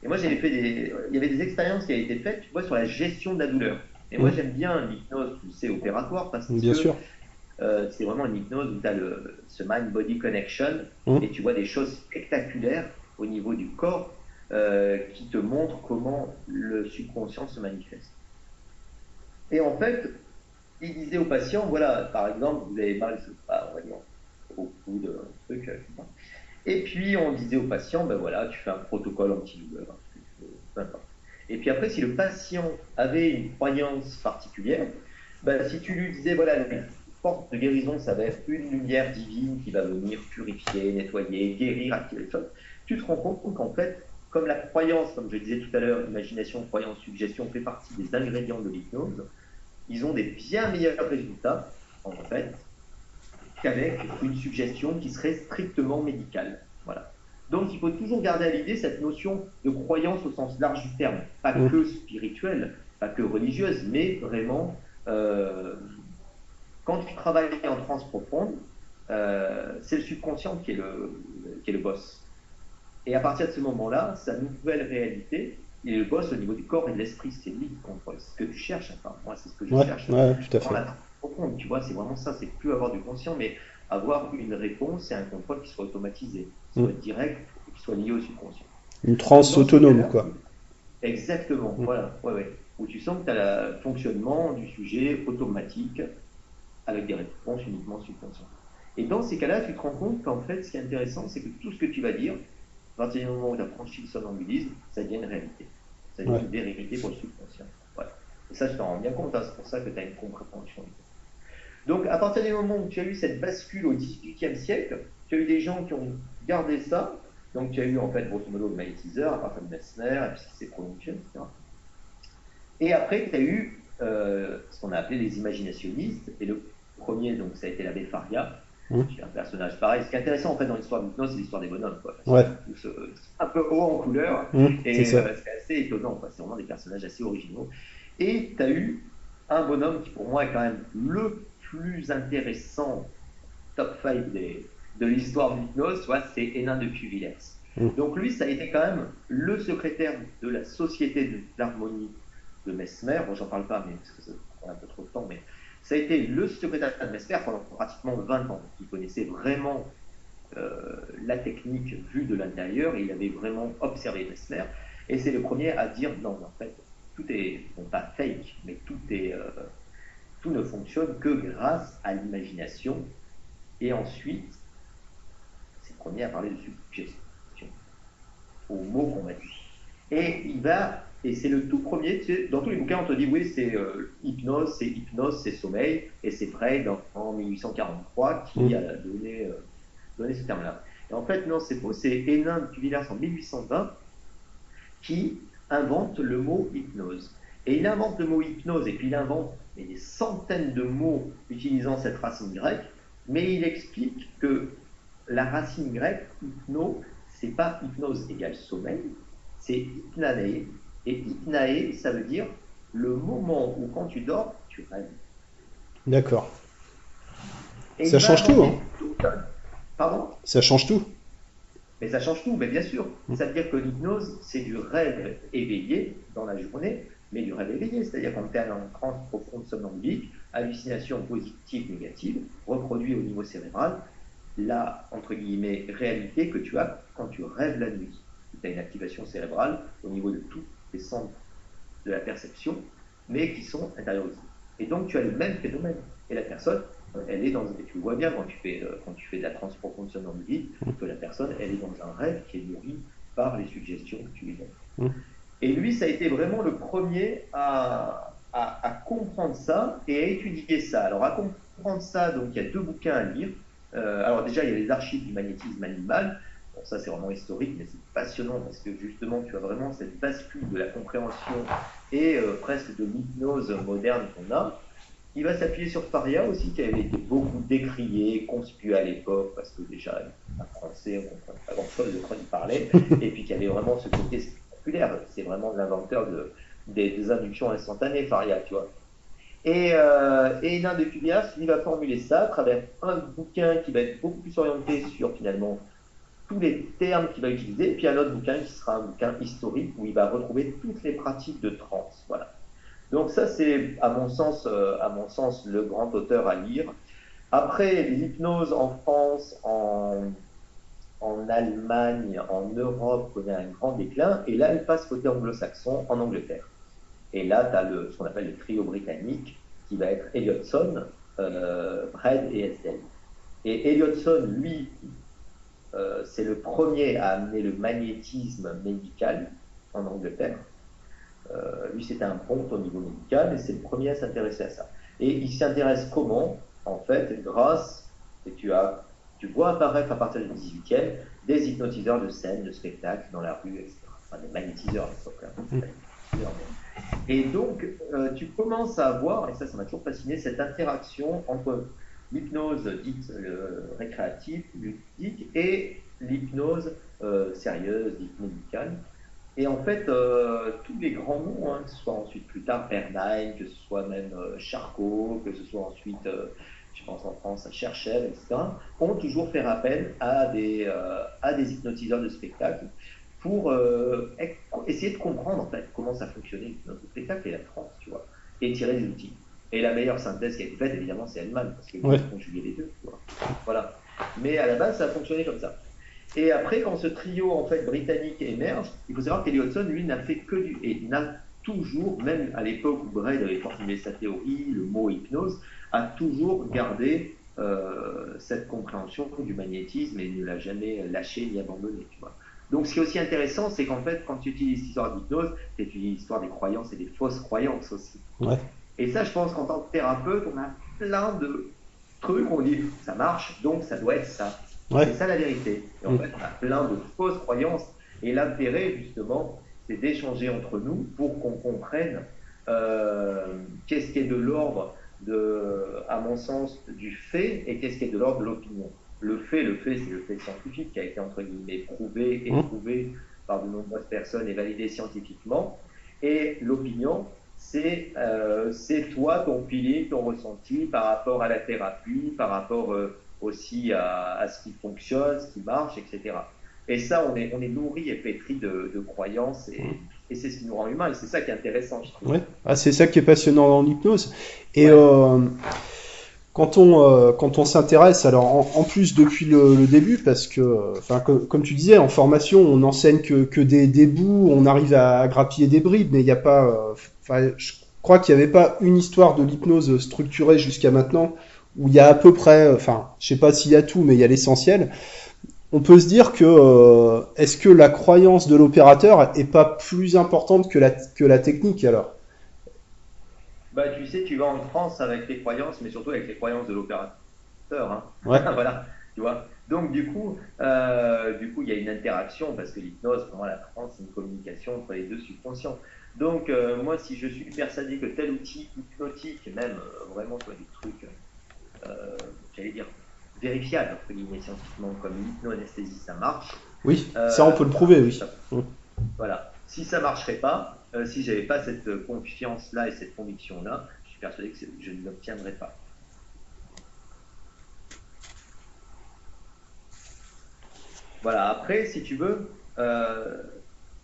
Et moi j'avais fait des, il y avait des expériences qui avaient été faites, tu vois, sur la gestion de la douleur. Et moi j'aime bien l'hypnose, tu sais, opératoire parce que bien sûr. Euh, c'est vraiment une hypnose où tu as le, ce mind-body connection mmh. et tu vois des choses spectaculaires au niveau du corps euh, qui te montrent comment le subconscient se manifeste. Et en fait, il disait aux patients, voilà, par exemple, vous avez mal, pas, on va dire, au cou de truc, et puis on disait aux patients, ben voilà, tu fais un protocole anti-douleur, Et puis après, si le patient avait une croyance particulière, ben, si tu lui disais, voilà, la force de guérison, ça va être une lumière divine qui va venir purifier, nettoyer, guérir, activer les choses, tu te rends compte qu'en fait, comme la croyance, comme je disais tout à l'heure, imagination, croyance, suggestion fait partie des ingrédients de l'hypnose, ils ont des bien meilleurs résultats, en fait, qu'avec une suggestion qui serait strictement médicale. Voilà. Donc il faut toujours garder à l'idée cette notion de croyance au sens large du terme, pas que spirituelle, pas que religieuse, mais vraiment, euh, quand tu travailles en transe profonde, euh, c'est le subconscient qui est le, qui est le boss. Et à partir de ce moment-là, sa nouvelle réalité, il est le boss au niveau du corps et de l'esprit. C'est lui qui contrôle. Ce que tu cherches, enfin, moi, c'est ce que je cherche. Ouais, tout à fait. profonde, tu vois, c'est vraiment ça. C'est plus avoir du conscient, mais avoir une réponse et un contrôle qui soit automatisé, qui soit direct et qui soit lié au subconscient. Une transe autonome, quoi. Exactement, mm. voilà. Ouais, ouais. Où tu sens que tu as le fonctionnement du sujet automatique avec des réponses uniquement subconscientes. Et dans ces cas-là, tu te rends compte qu'en fait, ce qui est intéressant, c'est que tout ce que tu vas dire, à partir du moment où tu as franchi le somnambulisme, ça devient une réalité. Ça devient une vérité pour le subconscient. Et ça, je t'en rends bien compte, hein. c'est pour ça que tu as une compréhension. Donc, à partir du moment où tu as eu cette bascule au XVIIIe siècle, tu as eu des gens qui ont gardé ça. Donc, tu as eu en fait, grosso modo, le magnétiseur, à partir de Messner, et puis ce qui s'est prolongé, etc. Et après, tu as eu euh, ce qu'on a appelé les imaginationnistes. Et le premier, donc, ça a été l'abbé Faria, Mmh. un personnage pareil. Ce qui est intéressant en fait dans l'histoire de l'hypnose, c'est l'histoire des bonhommes. Quoi. Ouais. un peu haut en couleur. Mmh, et euh, c'est assez étonnant. C'est vraiment des personnages assez originaux. Et tu as eu un bonhomme qui pour moi est quand même le plus intéressant, top 5 de l'histoire de l'hypnose, c'est Hénin de Cuvillers. Mmh. Donc lui, ça a été quand même le secrétaire de la Société de l'harmonie de Mesmer. Bon, j'en parle pas, mais parce que ça prend un peu trop de temps, mais ça a été le secrétaire de Mesmer pendant pratiquement 20 ans, qui connaissait vraiment euh, la technique vue de l'intérieur, il avait vraiment observé Mesmer, et c'est le premier à dire non, en fait, tout est, non pas fake, mais tout est, euh, tout ne fonctionne que grâce à l'imagination, et ensuite, premier à parler de suggestion, au mot qu'on m'a dit. Et il va et c'est le tout premier, dans tous les bouquins, on te dit oui, c'est euh, hypnose, c'est hypnose, c'est sommeil, et c'est Freud en 1843 qui mm. a donné, euh, donné ce terme-là. Et en fait, non, c'est faux, c'est Hénin de Cuvillers en 1820 qui invente le mot hypnose. Et il invente le mot hypnose, et puis il invente des centaines de mots utilisant cette racine grecque, mais il explique que la racine grecque, hypno, c'est pas hypnose égale sommeil, c'est hypnané, et Itnae, ça veut dire le moment où quand tu dors, tu rêves. D'accord. ça change tout, hein Pardon? Ça change tout. Mais ça change tout, mais bien sûr. Mm. Ça veut dire que l'hypnose, c'est du rêve éveillé dans la journée, mais du rêve éveillé. C'est-à-dire quand tu es en transe profonde somnambulique, hallucination positive, négative, reproduit au niveau cérébral, la, entre guillemets, réalité que tu as quand tu rêves la nuit. Tu as une activation cérébrale au niveau de tout centres de la perception, mais qui sont intériorisés. Et donc tu as le même phénomène. Et la personne, elle est dans, et tu le vois bien quand tu fais, euh, quand tu fais de la transprofonde vie que la personne, elle est dans un rêve qui est nourri par les suggestions que tu lui donnes. Mmh. Et lui, ça a été vraiment le premier à, à, comprendre ça et à étudier ça. Alors, à comprendre ça, donc il y a deux bouquins à lire. Euh, alors déjà, il y a les archives du magnétisme animal. Bon, ça, c'est vraiment historique, mais c'est passionnant parce que justement, tu as vraiment cette bascule de la compréhension et euh, presque de l'hypnose moderne qu'on a. Il va s'appuyer sur Faria aussi, qui avait été beaucoup décrié, conspué à l'époque, parce que déjà, un français, on ne comprend pas grand-chose de quoi il parlait, et puis qui avait vraiment ce côté spectaculaire. C'est vraiment l'inventeur de, des, inductions instantanées, Faria, tu vois. Et, euh, et de Cubias, il va formuler ça à travers un bouquin qui va être beaucoup plus orienté sur finalement tous les termes qu'il va utiliser, et puis un autre bouquin qui sera un bouquin historique où il va retrouver toutes les pratiques de trans. Voilà. Donc ça, c'est à mon sens, euh, à mon sens, le grand auteur à lire. Après, l'hypnose en France, en, en Allemagne, en Europe connaît un grand déclin, et là, elle passe côté anglo-saxon en Angleterre. Et là, tu as le, ce qu'on appelle le trio britannique, qui va être Elliotson, euh, Brad et Estelle. Et Elliotson, lui, euh, c'est le premier à amener le magnétisme médical en Angleterre. Euh, lui, c'était un ponte au niveau médical et c'est le premier à s'intéresser à ça. Et il s'intéresse comment En fait, grâce, et tu as, tu vois apparaître à partir du 18e des hypnotiseurs de scène, de spectacle dans la rue, etc. Enfin, des magnétiseurs à l'époque. Hein. Mm. Et donc, euh, tu commences à voir, et ça, ça m'a toujours fasciné, cette interaction entre l'hypnose dite euh, récréative, ludique, et l'hypnose euh, sérieuse, dite médicale. Et en fait, tous les grands noms, hein, que ce soit ensuite plus tard Bernheim, que ce soit même Charcot, que ce soit ensuite, je pense en France, à etc., ont toujours fait appel à des, à des hypnotiseurs de spectacle pour euh, essayer de comprendre en fait comment ça fonctionnait notre spectacle et la France, tu vois, et tirer des outils. Et la meilleure synthèse qui a été faite, évidemment, c'est Hellman, parce que ouais. conjuguer les deux, tu vois. Voilà. Mais à la base, ça a fonctionné comme ça. Et après, quand ce trio en fait britannique émerge, il faut savoir qu'Eliot Hudson, lui, n'a fait que du. Et n'a toujours, même à l'époque où Braid avait formulé sa théorie, le mot hypnose, a toujours gardé euh, cette compréhension du magnétisme et ne l'a jamais lâché ni abandonné, tu vois. Donc, ce qui est aussi intéressant, c'est qu'en fait, quand tu utilises l'histoire d'hypnose, tu utilises l'histoire des croyances et des fausses croyances aussi. Et ça, je pense qu'en tant que thérapeute, on a plein de trucs, on dit ça marche, donc ça doit être ça. C'est ça la vérité. Et en mm. fait, on a plein de fausses croyances. Et l'intérêt, justement, c'est d'échanger entre nous pour qu'on comprenne euh, qu'est-ce qui est de l'ordre, de, à mon sens, du fait et qu'est-ce qui est de l'ordre de l'opinion le fait, le fait, c'est le fait scientifique qui a été entre guillemets prouvé, et mmh. prouvé par de nombreuses personnes et validé scientifiquement. Et l'opinion, c'est euh, toi, ton feeling, ton ressenti par rapport à la thérapie, par rapport euh, aussi à, ce qui fonctionne, ce qui marche, etc. Et ça, on est, on est nourri et pétri de, croyances et, mmh. et c'est ce qui nous rend humains et c'est ça qui est intéressant, je trouve. Ah, c'est ça qui est passionnant dans l'hypnose. Et euh, quand on euh, quand on s'intéresse, alors en, plus depuis le, début, parce que, enfin comme tu disais, en formation, on enseigne que, que des, des bouts, on arrive à, grappiller des bribes, mais il n'y a pas, euh, enfin, je crois qu'il n'y avait pas une histoire de l'hypnose structurée jusqu'à maintenant où il y a à peu près, enfin, je sais pas s'il y a tout, mais il y a l'essentiel. On peut se dire que euh, est-ce que la croyance de l'opérateur est pas plus importante que la que la technique alors? Bah, tu sais, tu vas en France avec tes croyances, mais surtout avec les croyances de l'opérateur. Hein. voilà, tu vois. Donc, du coup, euh, du coup, il y a une interaction parce que l'hypnose, pour moi, la transe, c'est une communication entre les deux subconscients. Donc, euh, moi, si je suis persuadé que tel outil hypnotique, même euh, vraiment quoi, des trucs, j'allais dire, vérifiables, entre guillemets, scientifiquement, comme l'hypnoanesthésie, ça marche. Oui, ça, on peut le prouver, oui. Voilà. Si ça marcherait pas, euh, si j'avais pas cette confiance-là et cette conviction-là, je suis persuadé que je ne l'obtiendrais pas. Voilà, après, si tu veux, euh,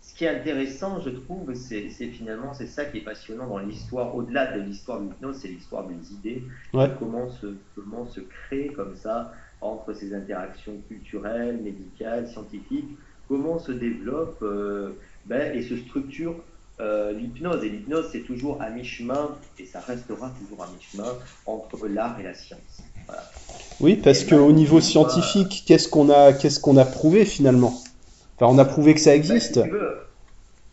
ce qui est intéressant, je trouve, c'est finalement, c'est ça qui est passionnant dans l'histoire, au-delà de l'histoire de l'hypnose, c'est l'histoire des idées, comment, se, comment se crée comme ça entre ces interactions culturelles, médicales, scientifiques, comment se développe euh, ben, et se structure euh, l'hypnose. Et l'hypnose, c'est toujours à mi-chemin, et ça restera toujours à mi-chemin, entre l'art et la science. Oui, parce qu'au niveau scientifique, qu'est-ce qu'on a, qu'est-ce qu'on a prouvé finalement? Enfin, on a prouvé que ça existe. Ben,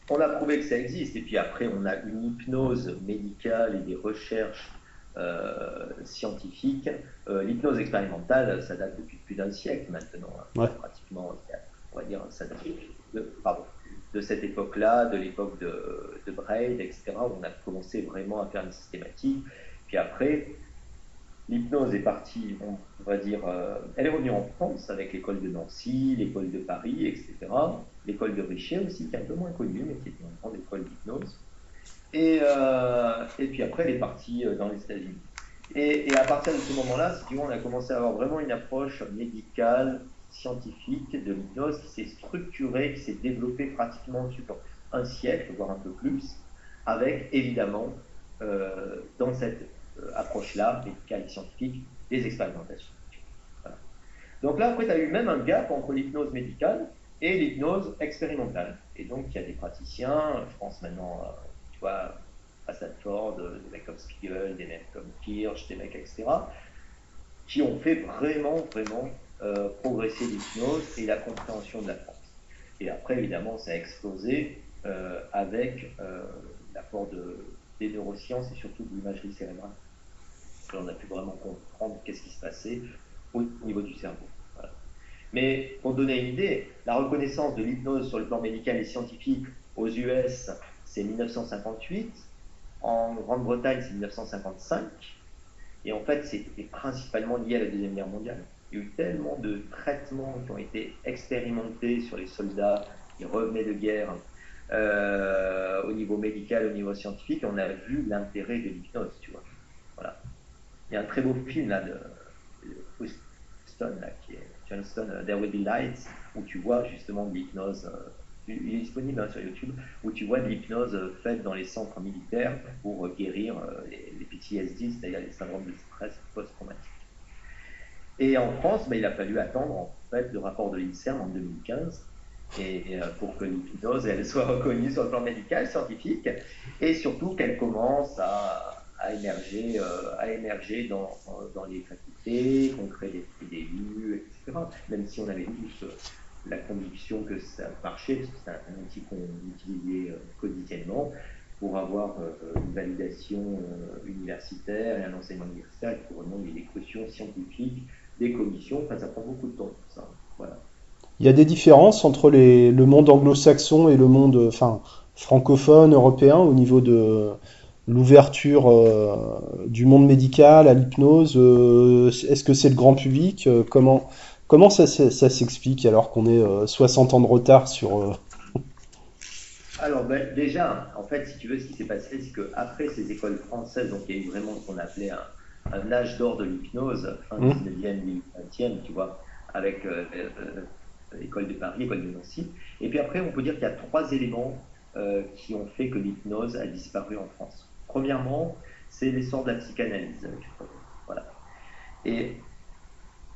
on a prouvé que ça existe, et puis après, on a une hypnose médicale et des recherches euh, scientifiques. Euh, l'hypnose expérimentale, ça date depuis plus d'un siècle maintenant. Hein. Pratiquement, on va dire, ça date de, pardon, de cette époque-là, de l'époque de, de Braid, etc., où on a commencé vraiment à faire une systématique. Puis après, l'hypnose est partie, on va dire, euh, elle est revenue en France avec l'école de Nancy, l'école de Paris, etc., l'école de Richer aussi, qui est un peu moins connue, mais qui est une grande école d'hypnose. Et, euh, et puis après, elle est partie euh, dans les États-Unis. Et, à partir de ce moment-là, si on a commencé à avoir vraiment une approche médicale, scientifique de l'hypnose qui s'est structurée, qui s'est développée pratiquement sur un siècle, voire un peu plus, avec évidemment euh, dans cette euh, approche-là, médicale et scientifique, des expérimentations. Donc là, après, tu as eu même un gap entre l'hypnose médicale et l'hypnose expérimentale. Et donc, il y a des praticiens, je pense maintenant, tu vois, à Stanford, des mecs comme Spiegel, des mecs comme Kirsch, des mecs, etc., qui ont fait vraiment, vraiment progresser l'hypnose et la compréhension de la France. Et après, évidemment, ça a explosé avec l'apport de, des neurosciences et surtout de l'imagerie cérébrale. on a pu vraiment comprendre qu'est-ce qui se passait au niveau du cerveau. Mais pour donner une idée, la reconnaissance de l'hypnose sur le plan médical et scientifique aux US, c'est 1958. En Grande-Bretagne, c'est 1955. Et en fait, c'était principalement lié à la Deuxième Guerre mondiale. Il y a eu tellement de traitements qui ont été expérimentés sur les soldats qui revenaient de guerre euh, au niveau médical, au niveau scientifique, on a vu l'intérêt de l'hypnose, tu vois. Voilà. Il y a un très beau film là de, là, qui est Johnston, uh, There Will Be Lights, où tu vois justement l'hypnose. Euh, il est disponible hein, sur YouTube, où tu vois de l'hypnose euh, faite dans les centres militaires pour guérir les, les, PTSD, c'est-à-dire les syndromes de stress post-traumatique. Et en France, ben, il a fallu attendre en fait le rapport de l'INSERM en 2015 et, euh, pour que l'hypnose soit reconnue sur le plan médical, scientifique, et surtout qu'elle commence à, émerger, euh, à émerger dans, dans, les facultés, qu'on crée des PDU, etc. Même si on avait tous euh, la conviction que ça marchait, parce que c'est un, outil qu'on utilisait quotidiennement, pour avoir une validation universitaire et un enseignement universitaire, faut vraiment des cautions scientifiques, des commissions, enfin ça prend beaucoup de temps pour ça. Voilà. Il y a des différences entre les, le monde anglo-saxon et le monde enfin, francophone, européen, au niveau de l'ouverture euh, du monde médical à l'hypnose. Euh, est-ce que c'est le grand public euh, Comment, comment ça, ça s'explique alors qu'on est 60 ans de retard sur... Alors ben, déjà, en fait, si tu veux, ce qui s'est passé, c'est qu'après ces écoles françaises, donc il y a eu vraiment ce qu'on appelait un, un, âge d'or de l'hypnose, fin du 19e, 20e, tu vois, avec école de Paris, école de Nancy. Et puis après, on peut dire qu'il y a trois éléments euh, qui ont fait que l'hypnose a disparu en France. Premièrement, c'est l'essor de la psychanalyse. Voilà. Et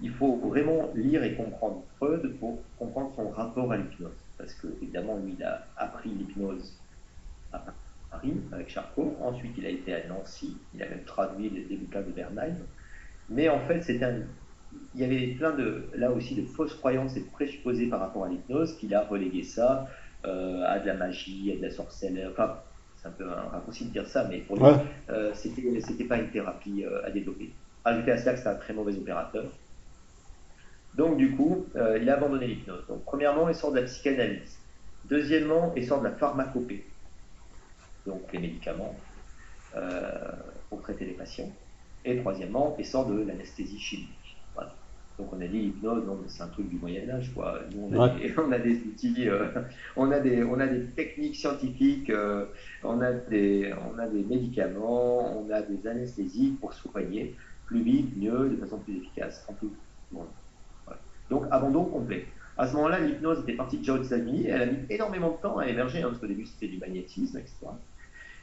il faut vraiment lire et comprendre Freud pour comprendre son rapport à l'hypnose. Parce que, évidemment, lui, il a appris l'hypnose à Paris avec Charcot. Ensuite, il a été à Nancy. Il a même traduit les bouquins de Bernheim. Mais en fait, c'est un il y avait plein de, là aussi, de fausses croyances et présupposés par rapport à l'hypnose, qu'il a relégué ça euh, à de la magie, à de la sorcellerie. Enfin, c'est un peu un raccourci de dire ça, mais pour lui, euh, c'était, pas une thérapie euh, à développer. Ajouté à cela que c'était un très mauvais opérateur. Donc, du coup, euh, il a abandonné l'hypnose. Donc, premièrement, il sort de la psychanalyse. Deuxièmement, il sort de la pharmacopée. Donc, les médicaments pour traiter les patients. Et troisièmement, il sort de l'anesthésie chimique. Donc on a dit l'hypnose, c'est un truc du Moyen Âge, quoi. Nous on a, des, on a des, outils, euh, on a des, on a des techniques scientifiques, euh, on a des, on a des médicaments, on a des anesthésies pour soigner plus vite, mieux, de façon plus efficace. En plus. Donc abandon complet. À ce moment-là, l'hypnose était partie de John Samy, elle a mis énormément de temps à émerger, hein, parce qu'au début c'était du magnétisme, etc.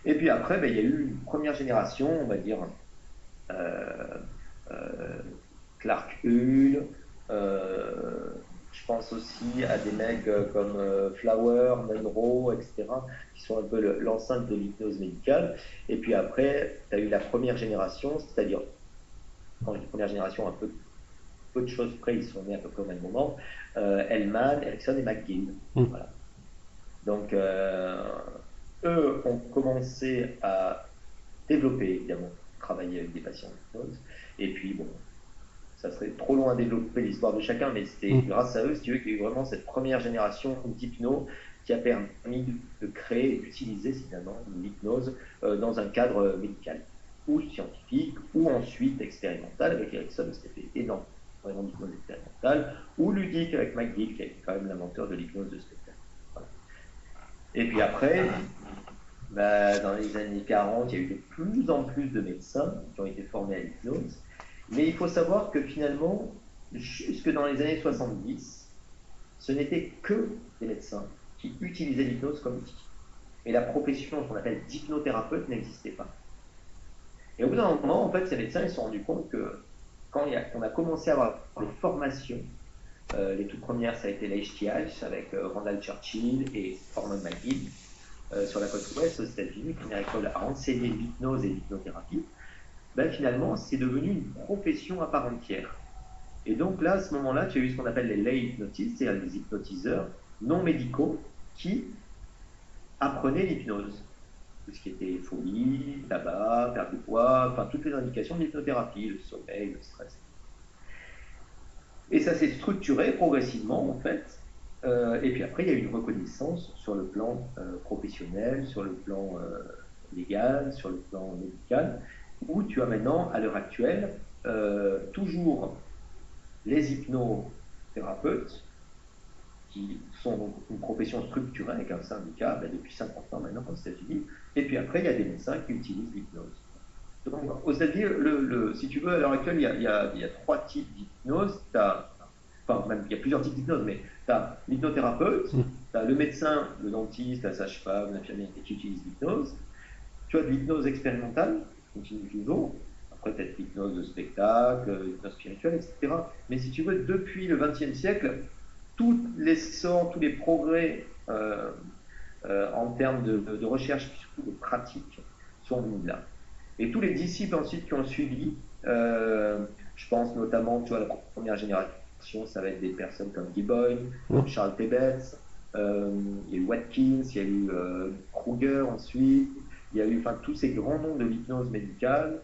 Et puis après, ben, il y a eu une première génération, on va dire. Euh, Clark Hull. Euh, je pense aussi à des mecs euh, comme euh, Flower, Monroe, etc., qui sont un peu l'enceinte de l'hypnose médicale. Et puis après, tu as eu la première génération, c'est-à-dire, quand je dis première génération, un peu, peu de choses près, ils sont nés à peu près au même moment, euh, Hellman, Erickson et McGill. Mm. Voilà. Donc, eux ont commencé à développer, évidemment, travailler avec des patients d'hypnose. Et puis, bon, ça serait trop loin à développer l'histoire de chacun, mais c'était mm. grâce à eux, si tu veux, qu'il y a eu vraiment cette première génération d'hypno qui a permis de créer et d'utiliser finalement l'hypnose euh, dans un cadre médical ou scientifique ou ensuite expérimental avec Erickson, c'était énorme, vraiment d'hypnose expérimentale, ou ludique avec McGill, qui est quand même l'inventeur de l'hypnose de spectacle. Et puis après, bah, dans les années 40, il y a eu de plus en plus de médecins qui ont été formés à l'hypnose. Mais il faut savoir que finalement, jusque dans les années 70, ce n'était que des médecins qui utilisaient l'hypnose comme outil. Et la profession qu'on appelle d'hypnothérapeute n'existait pas. Et au bout d'un moment, en fait, ces médecins se sont rendus compte que quand on a commencé à avoir des formations, euh, les toutes premières, ça a été l'HTH avec euh, Randall Churchill et Forman McGill. Sur la côte ouest aux États-Unis, première école à enseigner l'hypnose et l'hypnothérapie, ben, finalement, c'est devenu une profession à part entière. Et donc là, à ce moment-là, tu as eu ce qu'on appelle les lay hypnotistes, c'est-à-dire des hypnotiseurs non médicaux qui apprenaient l'hypnose. Tout ce qui était folie, tabac, perte de poids, enfin toutes les indications de l'hypnothérapie, le sommeil, le stress. Et ça s'est structuré progressivement, en fait. Euh, et puis après, il y a une reconnaissance sur le plan euh, professionnel, sur le plan euh, légal, sur le plan médical, où tu as maintenant, à l'heure actuelle, toujours les hypnothérapeutes, qui sont une profession structurée avec un syndicat ben, depuis 50 ans maintenant aux États-Unis, et puis après, il y a des médecins qui utilisent l'hypnose. Donc, aux États-Unis, le, si tu veux, à l'heure actuelle, il y a, trois types d'hypnose. Enfin, il y a plusieurs types d'hypnose, mais tu as l'hypnothérapeute, mm. tu as le médecin, le dentiste, la sage-femme, l'infirmière qui utilise l'hypnose. Tu as de l'hypnose expérimentale, continue toujours. Après, peut-être l'hypnose de spectacle, l'hypnose spirituelle, etc. Mais si tu veux, depuis le XXe siècle, tous les sorts, tous les progrès euh, euh, en termes de, recherche, surtout de pratique, sont venus là. Et tous les disciples ensuite qui ont suivi, euh, je pense notamment tu vois, la première génération, ça va être des personnes comme Guy mmh. Charles Tebetz, il y a eu Watkins, il y a eu Kruger ensuite, il y a eu enfin, tous ces grands noms de l'hypnose médicale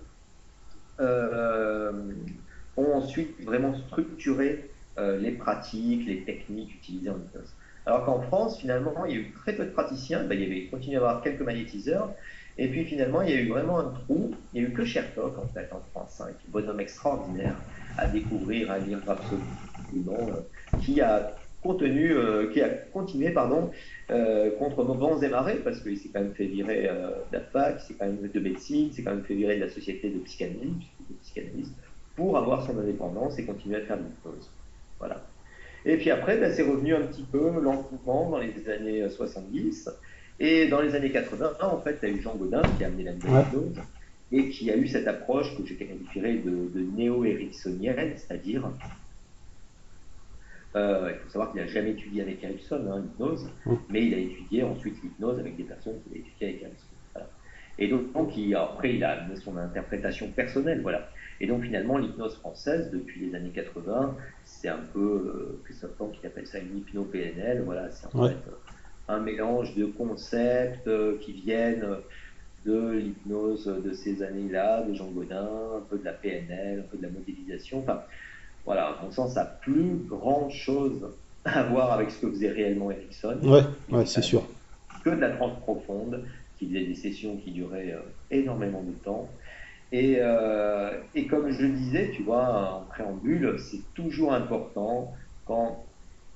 ont ensuite vraiment structuré euh, les pratiques, les techniques utilisées en hypnose. Alors qu'en France, finalement, il y a eu très peu de praticiens, ben, il y avait continué à avoir quelques magnétiseurs, et puis finalement, il y a eu vraiment un trou, il n'y a eu que Chertok en fait en France, hein, un bonhomme extraordinaire à découvrir, à lire absolument, euh, qui a contenu, euh, qui a continué pardon, contre vents et marées, parce qu'il s'est quand même fait virer de la fac, il s'est quand même de médecine, s'est quand même fait virer de la société de psychanalyse, de psychanalyste, pour avoir son indépendance et continuer à faire de l'hypnose. Voilà. Et puis après, ben, c'est revenu un petit peu lentement dans les années 70. Et dans les années 80, en fait, tu as eu Jean Godin qui a amené la nouvelle et qui a eu cette approche que j'ai qualifiée de, de néo-ericksonienne, c'est-à-dire, euh, il faut savoir qu'il n'a jamais étudié avec Erickson, hein, l'hypnose, mais il a étudié ensuite l'hypnose avec des personnes qui avaient étudié avec Erickson. Et donc, après, il a amené son interprétation personnelle, voilà. Et donc finalement, l'hypnose française, depuis les années 80, c'est un peu, euh, Christophe qui appelle ça une hypno-PNL, voilà, c'est en fait un mélange de concepts euh, qui viennent de l'hypnose de ces années-là, de Jean Godin, un peu de la PNL, un peu de la modélisation. Enfin, voilà, à mon sens, ça n'a plus grand chose à voir avec ce que faisait réellement Erickson. Ouais, ouais c'est sûr. Que de la transe profonde, qui faisait des sessions qui duraient euh, énormément de temps euh, et, comme je le disais, tu vois, en préambule, c'est toujours important quand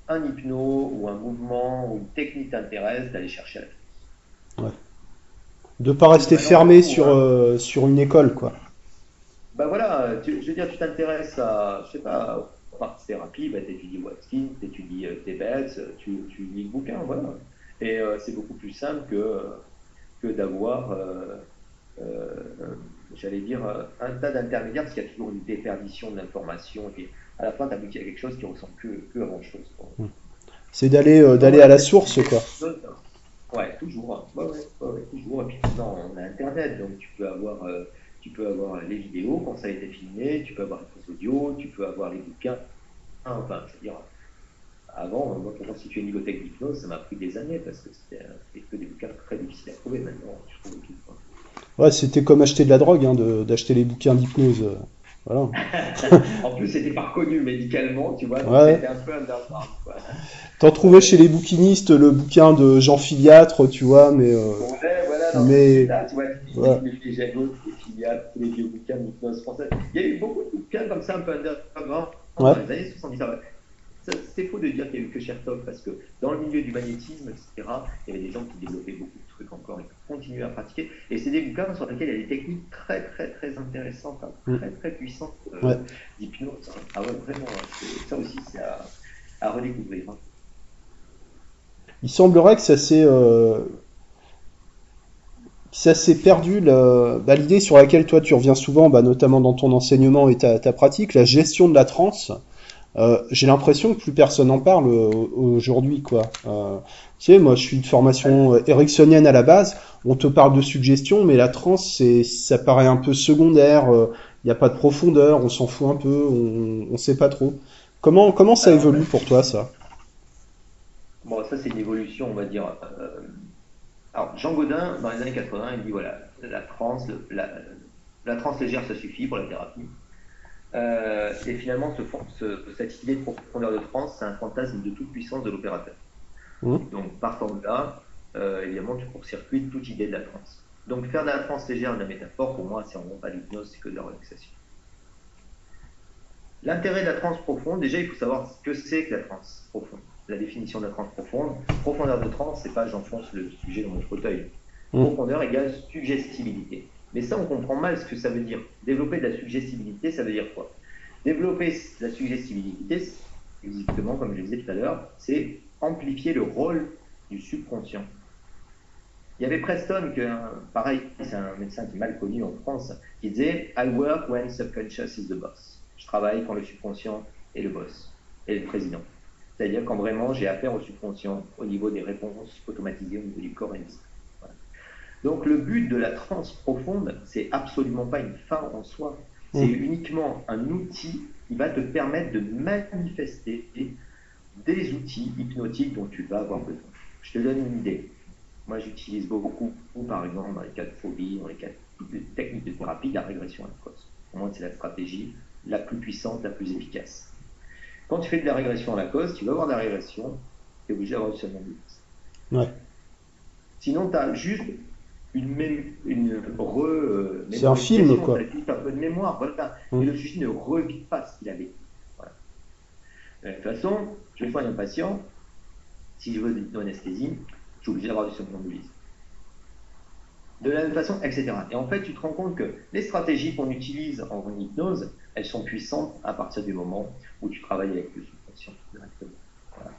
un hypno ou un mouvement ou une technique t'intéresse d'aller chercher la. Ouais. De pas rester fermé sur, euh, sur une école, quoi. Bah voilà, je veux dire, tu t'intéresses à, je sais pas, par thérapie, bah, tu étudies Watkins, tu étudies euh, Tebet, tu, tu lis le bouquin, voilà. Et c'est beaucoup plus simple que, que d'avoir j'allais dire, euh, un tas d'intermédiaires, parce qu'il y a toujours une déperdition et à la fin, tu aboutis à quelque chose qui ressemble que, que à grand-chose. Hmm. C'est d'aller euh, d'aller à la source, quoi. Ouais, toujours. Ouais, ouais, toujours. Et puis maintenant, on a Internet, donc tu peux avoir, euh, tu peux avoir les vidéos quand ça a été filmé, tu peux avoir les audio, tu peux avoir les bouquins. Enfin, je veux dire, avant, moi, pour constituer une bibliothèque d'hypnose, ça m'a pris des années parce que c'était que des bouquins très difficiles à trouver. Maintenant, je trouve. Ouais, c'était comme acheter de la drogue, hein, d'acheter les bouquins d'hypnose. Voilà. en plus, c'était pas reconnu médicalement, tu vois, donc c'était un peu underground. T'en trouvais chez les bouquinistes le bouquin de Jean Filiatre, tu vois, mais. Euh... Ouais, voilà, mais. Là, tu vois, ouais. les Jagots, les Filiatres, les vieux bouquins d'hypnose française. Il y a eu beaucoup de bouquins comme ça, un peu underground, dans les années 70 c'est faux de dire qu'il n'y a eu que Chertok, parce que dans le milieu du magnétisme, etc., il y avait des gens qui développaient beaucoup de trucs encore et qui continuaient à pratiquer. Et c'est des bouquins sur lesquels il y a des techniques très, très, très intéressantes, hein, mm. très, très puissantes euh, d'hypnose. Ah ouais, vraiment, hein, ça aussi, c'est à, redécouvrir. Hein. Il semblerait que ça s'est. Euh, ça s'est perdu bah, l'idée sur laquelle toi tu reviens souvent, bah, notamment dans ton enseignement et ta, ta pratique, la gestion de la transe. Euh, j'ai l'impression que plus personne en parle aujourd'hui, quoi. Euh, tu sais, moi, je suis de formation ericksonienne à la base. On te parle de suggestion, mais la transe, c'est, ça paraît un peu secondaire. Il n'y a pas de profondeur, on s'en fout un peu, on, ne sait pas trop. Comment, comment ça évolue pour toi, ça? Bon, ça, c'est une évolution, on va dire. Alors, Jean Godin, dans les années 80, il dit voilà, la transe, la, la transe légère, ça suffit pour la thérapie. Euh, et finalement, ce, cette idée de profondeur de transe, c'est un fantasme de toute puissance de l'opérateur. Mmh. Donc, partant de là, euh, évidemment, tu court-circuites toute idée de la transe. Donc, faire de la transe légère, de la métaphore, pour moi, c'est vraiment pas l'hypnose, c'est que de la relaxation. L'intérêt de la transe profonde, déjà, il faut savoir ce que c'est que la transe profonde. La définition de la transe profonde. Profondeur de transe, c'est pas j'enfonce le sujet dans mon fauteuil. Mmh. Profondeur égale suggestibilité. Mais ça, on comprend mal ce que ça veut dire. Développer de la suggestibilité, ça veut dire quoi? Développer de la suggestibilité, exactement comme je disais tout à l'heure, c'est amplifier le rôle du subconscient. Il y avait Preston, pareil, c'est un médecin qui est mal connu en France, qui disait I work when subconscious is the boss. Je travaille quand le subconscient est le boss, et le président. C'est-à-dire quand vraiment j'ai affaire au subconscient au niveau des réponses automatisées au niveau du corps et donc le but de la transe profonde, c'est absolument pas une fin en soi. C'est mm. uniquement un outil qui va te permettre de manifester des outils hypnotiques dont tu vas avoir besoin. Je te donne une idée. Moi, j'utilise beaucoup, par exemple, dans les cas de phobie, dans les cas de techniques de thérapie, la régression à la cause. Pour moi, c'est la stratégie la plus puissante, la plus efficace. Quand tu fais de la régression à la cause, tu vas avoir de la régression, tu es obligé d'avoir du somnambulisme. Ouais. Sinon, tu as juste une, une re. Euh, c'est un film, quoi. Un peu de mémoire, voilà. Et le sujet ne revit pas ce qu'il avait. Voilà. De toute façon, je vais soigner un patient, si je veux de l'anesthésie, je suis obligé d'avoir du somnambulisme. De la même façon, etc. Et en fait, tu te rends compte que les stratégies qu'on utilise en hypnose, elles sont puissantes à partir du moment où tu travailles avec le subconscient directement. Voilà.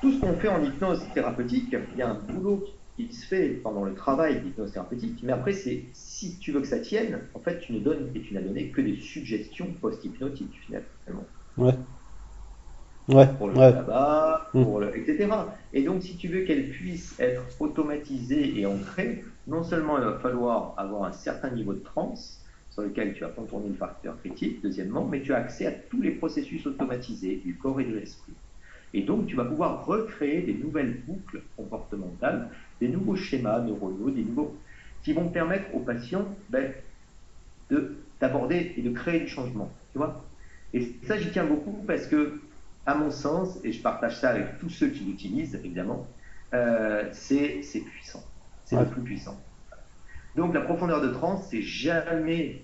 Tout ce qu'on fait en hypnose thérapeutique, il y a un boulot il se fait pendant le travail d'hypnose thérapeutique, mais après, c'est si tu veux que ça tienne, en fait, tu ne donnes et tu n'as donné que des suggestions post-hypnotiques, finalement. Ouais. Ouais, pour le tabac, mm. pour le, etc. Et donc, si tu veux qu'elle puisse être automatisée et ancrée, non seulement il va falloir avoir un certain niveau de transe, sur lequel tu vas contourner le facteur critique, deuxièmement, mais tu as accès à tous les processus automatisés du corps et de l'esprit. Et donc, tu vas pouvoir recréer des nouvelles boucles comportementales, des nouveaux schémas neuronaux, des nouveaux qui vont permettre aux patients ben, de d'aborder et de créer du changement. Tu vois Et ça, j'y tiens beaucoup parce que, à mon sens, et je partage ça avec tous ceux qui l'utilisent, évidemment, euh, c'est puissant. C'est le plus puissant. Donc, la profondeur de transe, c'est jamais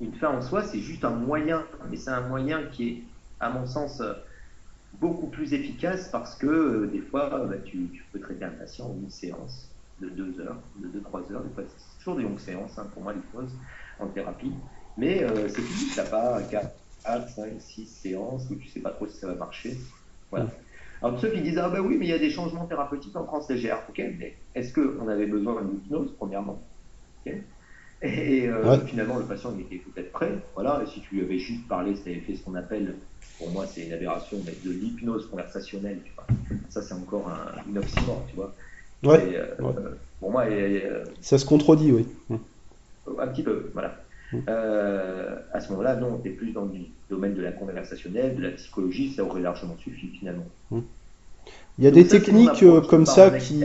une fin en soi, c'est juste un moyen, mais c'est un moyen qui est, à mon sens, beaucoup plus efficace parce que euh, des fois, bah, tu, peux traiter un patient en une séance de 2 heures, de 2-3 heures. c'est toujours des longues séances hein, pour moi, l'hypnose en thérapie. Mais euh, c'est plus, tu n'as pas 4, 5, 6 séances où tu ne sais pas trop si ça va marcher. Voilà. Alors, ceux qui disent Ah, bah oui, mais il y a des changements thérapeutiques en transe légère. Ok, mais est-ce qu'on avait besoin d'une hypnose, premièrement Et euh, finalement, le patient il était peut-être prêt. Voilà, et si tu lui avais juste parlé, si tu avais fait ce qu'on appelle pour moi, c'est une aberration, mais de l'hypnose conversationnelle, tu vois. Ça, c'est encore un, une oxymore, tu vois. Ouais, euh, Pour moi, euh, ça se contredit, oui. Un petit peu, voilà. Euh, à ce moment-là, non, on est plus dans le domaine de la conversationnelle, de la psychologie, ça aurait largement suffi finalement. Il y a des techniques comme ça qui.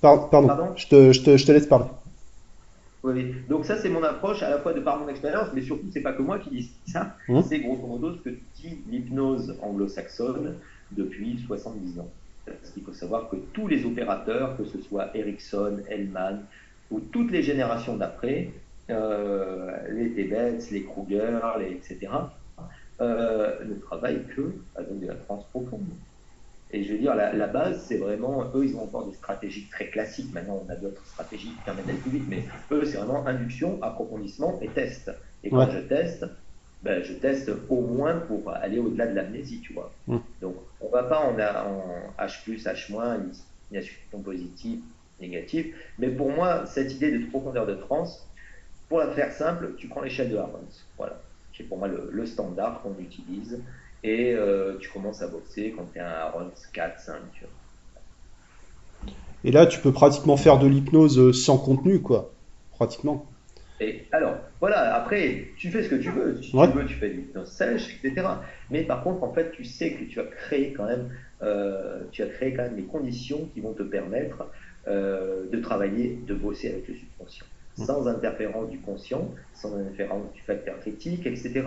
Pardon, pardon, Je, te, je, te, je te laisse parler. Oui, donc ça c'est mon approche à la fois de par mon expérience, mais surtout c'est pas que moi qui dis ça, mmh. c'est grosso modo ce que dit l'hypnose anglo-saxonne depuis 70 ans. Parce qu'il faut savoir que tous les opérateurs, que ce soit Ericsson, Hellman ou toutes les générations d'après, euh, les Tebets, les Kruger, les, etc., euh, ne travaillent que avec de la transe profonde. Et je veux dire, la, base, c'est vraiment, eux, ils ont encore des stratégies très classiques. Maintenant, on a d'autres stratégies qui permettent d'aller plus vite, mais eux, c'est vraiment induction, approfondissement et test. Et quand je teste, ben, je teste au moins pour aller au-delà de l'amnésie, tu vois. Mm. Donc, on va pas en, en H+, H-, initiation positive, négative. Mais pour moi, cette idée de profondeur de transe, pour la faire simple, tu prends l'échelle de Harmons. Voilà. qui est pour moi le, standard qu'on utilise. Et tu commences à boxer quand tu es à un 4, 5. Et là, tu peux pratiquement faire de l'hypnose sans contenu, quoi. Pratiquement. Et alors, voilà, après, tu fais ce que tu veux. Si tu veux, tu fais de l'hypnose sèche, etc. Mais par contre, en fait, tu sais que tu as créé quand même, euh, tu as créé quand même les conditions qui vont te permettre euh, de travailler, de bosser avec le subconscient, sans interférence du conscient, sans interférence du facteur critique, etc.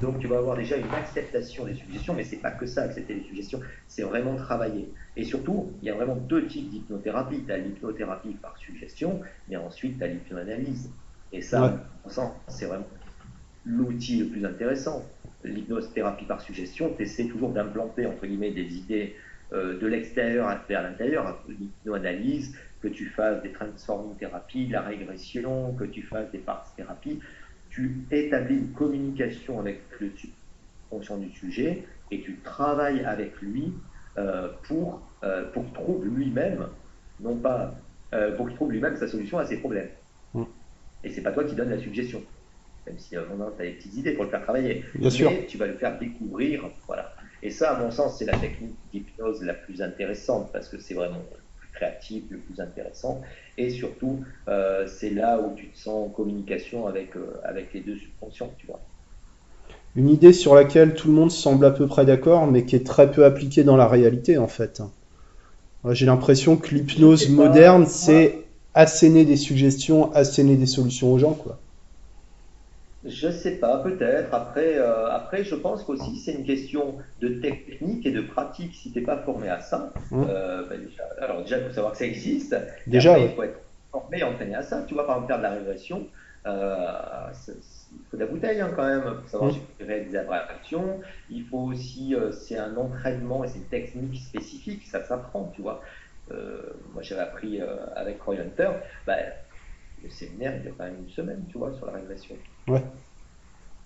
Donc tu vas avoir déjà une acceptation des suggestions, mais c'est pas que ça, accepter les suggestions, c'est vraiment travailler. Et surtout, il y a vraiment deux types d'hypnothérapie. Tu as l'hypnothérapie par suggestion, mais ensuite tu as l'hypnoanalyse. Et ça, c'est vraiment l'outil le plus intéressant. L'hypnothérapie par suggestion, tu essaies toujours d'implanter, entre guillemets, des idées euh, de l'extérieur vers l'intérieur, l'hypnoanalyse, que tu fasses des transforming thérapies, de la régression, que tu fasses des parts thérapies tu établis une communication avec le subconscient du sujet et tu travailles avec lui euh, pour, euh, pour qu'il trouve lui-même, non pas euh, pour qu'il trouve lui-même sa solution à ses problèmes. Et mm. Et c'est pas toi qui donnes la suggestion, même si on a des petites idées pour le faire travailler. Bien sûr. tu vas le faire découvrir, voilà. Et ça, à mon sens, c'est la technique d'hypnose la plus intéressante parce que c'est vraiment créatif, le plus intéressant. Et surtout, euh, c'est là où tu te sens en communication avec, euh, avec les deux subconscients, tu vois. Une idée sur laquelle tout le monde semble à peu près d'accord, mais qui est très peu appliquée dans la réalité, en fait. J'ai l'impression que l'hypnose moderne, c'est asséner des suggestions, asséner des solutions aux gens, quoi. Je sais pas, peut-être. Après, euh, après, je pense qu'aussi c'est une question de technique et de pratique. Si tu n'es pas formé à ça, mmh. euh, ben déjà, alors déjà, il faut savoir que ça existe. Déjà, il faut être formé et entraîné à ça. Tu vois, par exemple, faire de la régression, euh, il faut de la bouteille hein, quand même pour savoir mmh. des abstractions. Il faut aussi, c'est un entraînement et c'est une technique spécifique, ça s'apprend, tu vois. moi, j'avais appris avec Roy Hunter. Ben, le séminaire, il y a quand même une semaine, tu vois, sur la régression. Ouais.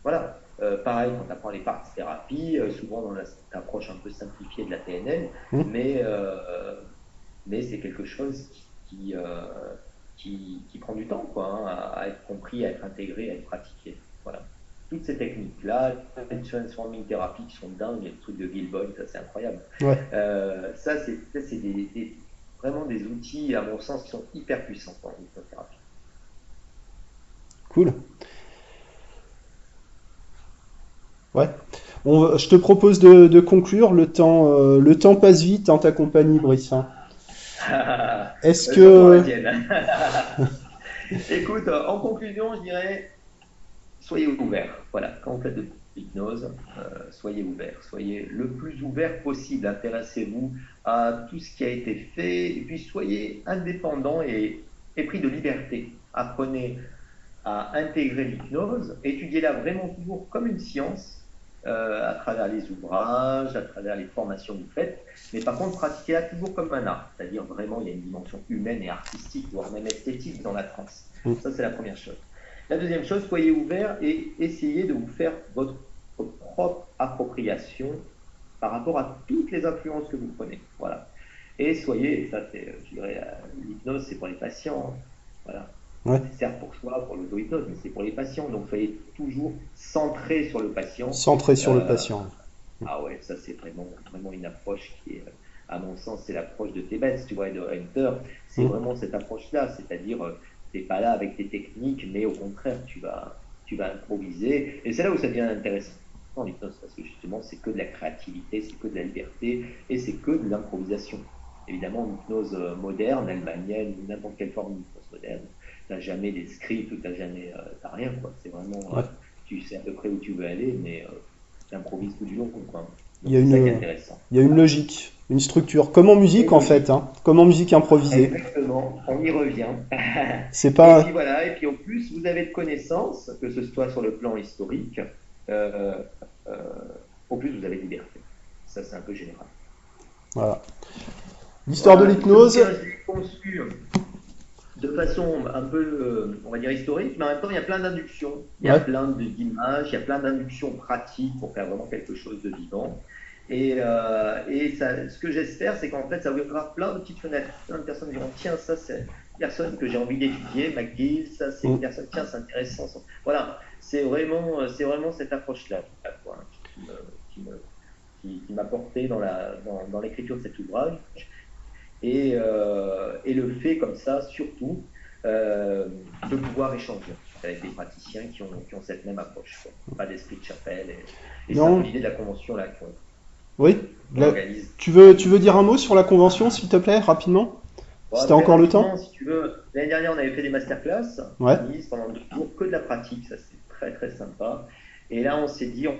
Voilà. Euh, pareil, quand tu apprends les parties thérapie, euh, souvent dans l'approche un peu simplifiée de la PNL, mmh. mais, euh, mais c'est quelque chose qui, qui, qui, prend du temps quoi, hein, à, être compris, à être intégré, à être pratiqué. Voilà. Toutes ces techniques-là, les transforming therapy qui sont dingues, le truc de Gilboy, ça c'est incroyable. Ouais. ça, c'est des, vraiment des outils, à mon sens, qui sont hyper puissants en hypnothérapie. Cool. Ouais. je te propose de, conclure. Le temps, euh, le temps passe vite dans ta compagnie, Brice. Hein. Est-ce que. Écoute, en conclusion, je dirais soyez ouverts. Voilà, quand vous faites de l'hypnose, euh, soyez ouverts. Soyez le plus ouvert possible. Intéressez-vous à tout ce qui a été fait. Et puis soyez indépendant et, et pris de liberté. Apprenez à intégrer l'hypnose, étudiez-la vraiment toujours comme une science, euh, à travers les ouvrages, à travers les formations que vous faites, mais par contre, pratiquez-la toujours comme un art, c'est-à-dire vraiment, il y a une dimension humaine et artistique, voire même esthétique dans la trance. Mm. Ça, c'est la première chose. La deuxième chose, soyez ouvert et essayez de vous faire votre propre appropriation par rapport à toutes les influences que vous prenez. Voilà. Et soyez, ça c'est, je dirais, euh, l'hypnose, c'est pour les patients. Voilà. Ouais. C'est pour soi, pour l'auto-hypnose, mais c'est pour les patients. Donc, soyez toujours centré sur le patient. Centré sur le euh, patient. Ah ouais, ça c'est vraiment, vraiment une approche qui est, à mon sens, c'est l'approche de Tebet, tu vois, et de Hunter. C'est mm. vraiment cette approche-là, c'est-à-dire, euh, tu n'es pas là avec tes techniques, mais au contraire, tu vas, tu vas improviser. Et c'est là où ça devient intéressant en hypnose, parce que justement, c'est que de la créativité, c'est que de la liberté, et c'est que de l'improvisation. Évidemment, l'hypnose euh, moderne, allemanienne, n'importe quelle forme d'hypnose moderne, t'as jamais des scripts ou t'as jamais, euh, t'as rien quoi. C'est vraiment, euh, tu sais à peu près où tu veux aller, mais euh, tu improvises tout du long quoi. il y a une, il y a une logique, une structure, comme en musique en fait, hein, comme en musique improvisée. Exactement, on y revient. C'est pas. Et puis voilà, et puis en plus vous avez de connaissances, que ce soit sur le plan historique, euh, au plus vous avez de liberté. Ça c'est un peu général. Voilà. L'histoire de l'hypnose de façon un peu, euh, on va dire, historique, mais en même temps, il y a plein d'inductions, il y a plein d'images, il y a plein d'inductions pratiques pour faire vraiment quelque chose de vivant. Et, euh, et ça, ce que j'espère, c'est qu'en fait, ça va avoir plein de petites fenêtres. Plein de personnes diront Tiens, ça, c'est une personne que j'ai envie d'étudier, McGill, ça, c'est une mm. personne, tiens, c'est intéressant. Voilà, c'est vraiment, c'est vraiment cette approche-là qui, m'a porté dans, la, dans, dans l'écriture de cet ouvrage. Et, euh, et, le fait, comme ça, surtout, euh, de pouvoir échanger avec des praticiens qui ont, qui ont cette même approche. Pas d'esprit de chapelle. Et, et c'est l'idée de la convention là oui. tu, veux, tu veux dire un mot sur la convention, s'il te plaît, rapidement? C'était encore le temps? Si tu veux. L'année dernière, on avait fait des masterclass ouais. pendant deux jours, que de la pratique, ça c'est très très sympa. Et là, on s'est dit, on,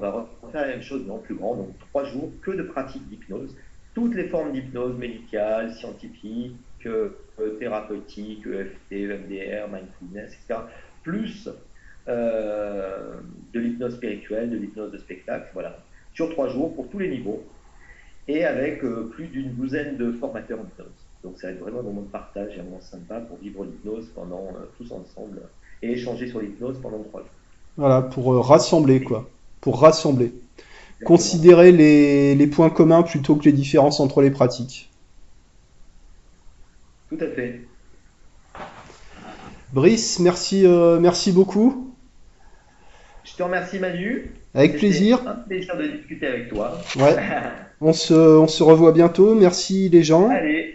va refaire la même chose, mais en plus grand, donc trois jours, que de pratique d'hypnose. Toutes les formes d'hypnose médicale, scientifique, euh, thérapeutique, EFT, EMDR, mindfulness, etc. Plus euh, de l'hypnose spirituelle, de l'hypnose de spectacle, voilà sur trois jours pour tous les niveaux et avec euh, plus d'une douzaine de formateurs en hypnose. Donc ça va être vraiment un moment de partage et un moment sympa pour vivre l'hypnose pendant tous ensemble et échanger sur l'hypnose pendant trois jours. Voilà, pour rassembler quoi, pour rassembler. Considérer les, les, points communs plutôt que les différences entre les pratiques. Tout à fait. Brice, merci, merci beaucoup. Je te remercie Manu. Avec plaisir. un plaisir de discuter avec toi. Ouais. on, se, on se revoit bientôt. Merci les gens. Allez.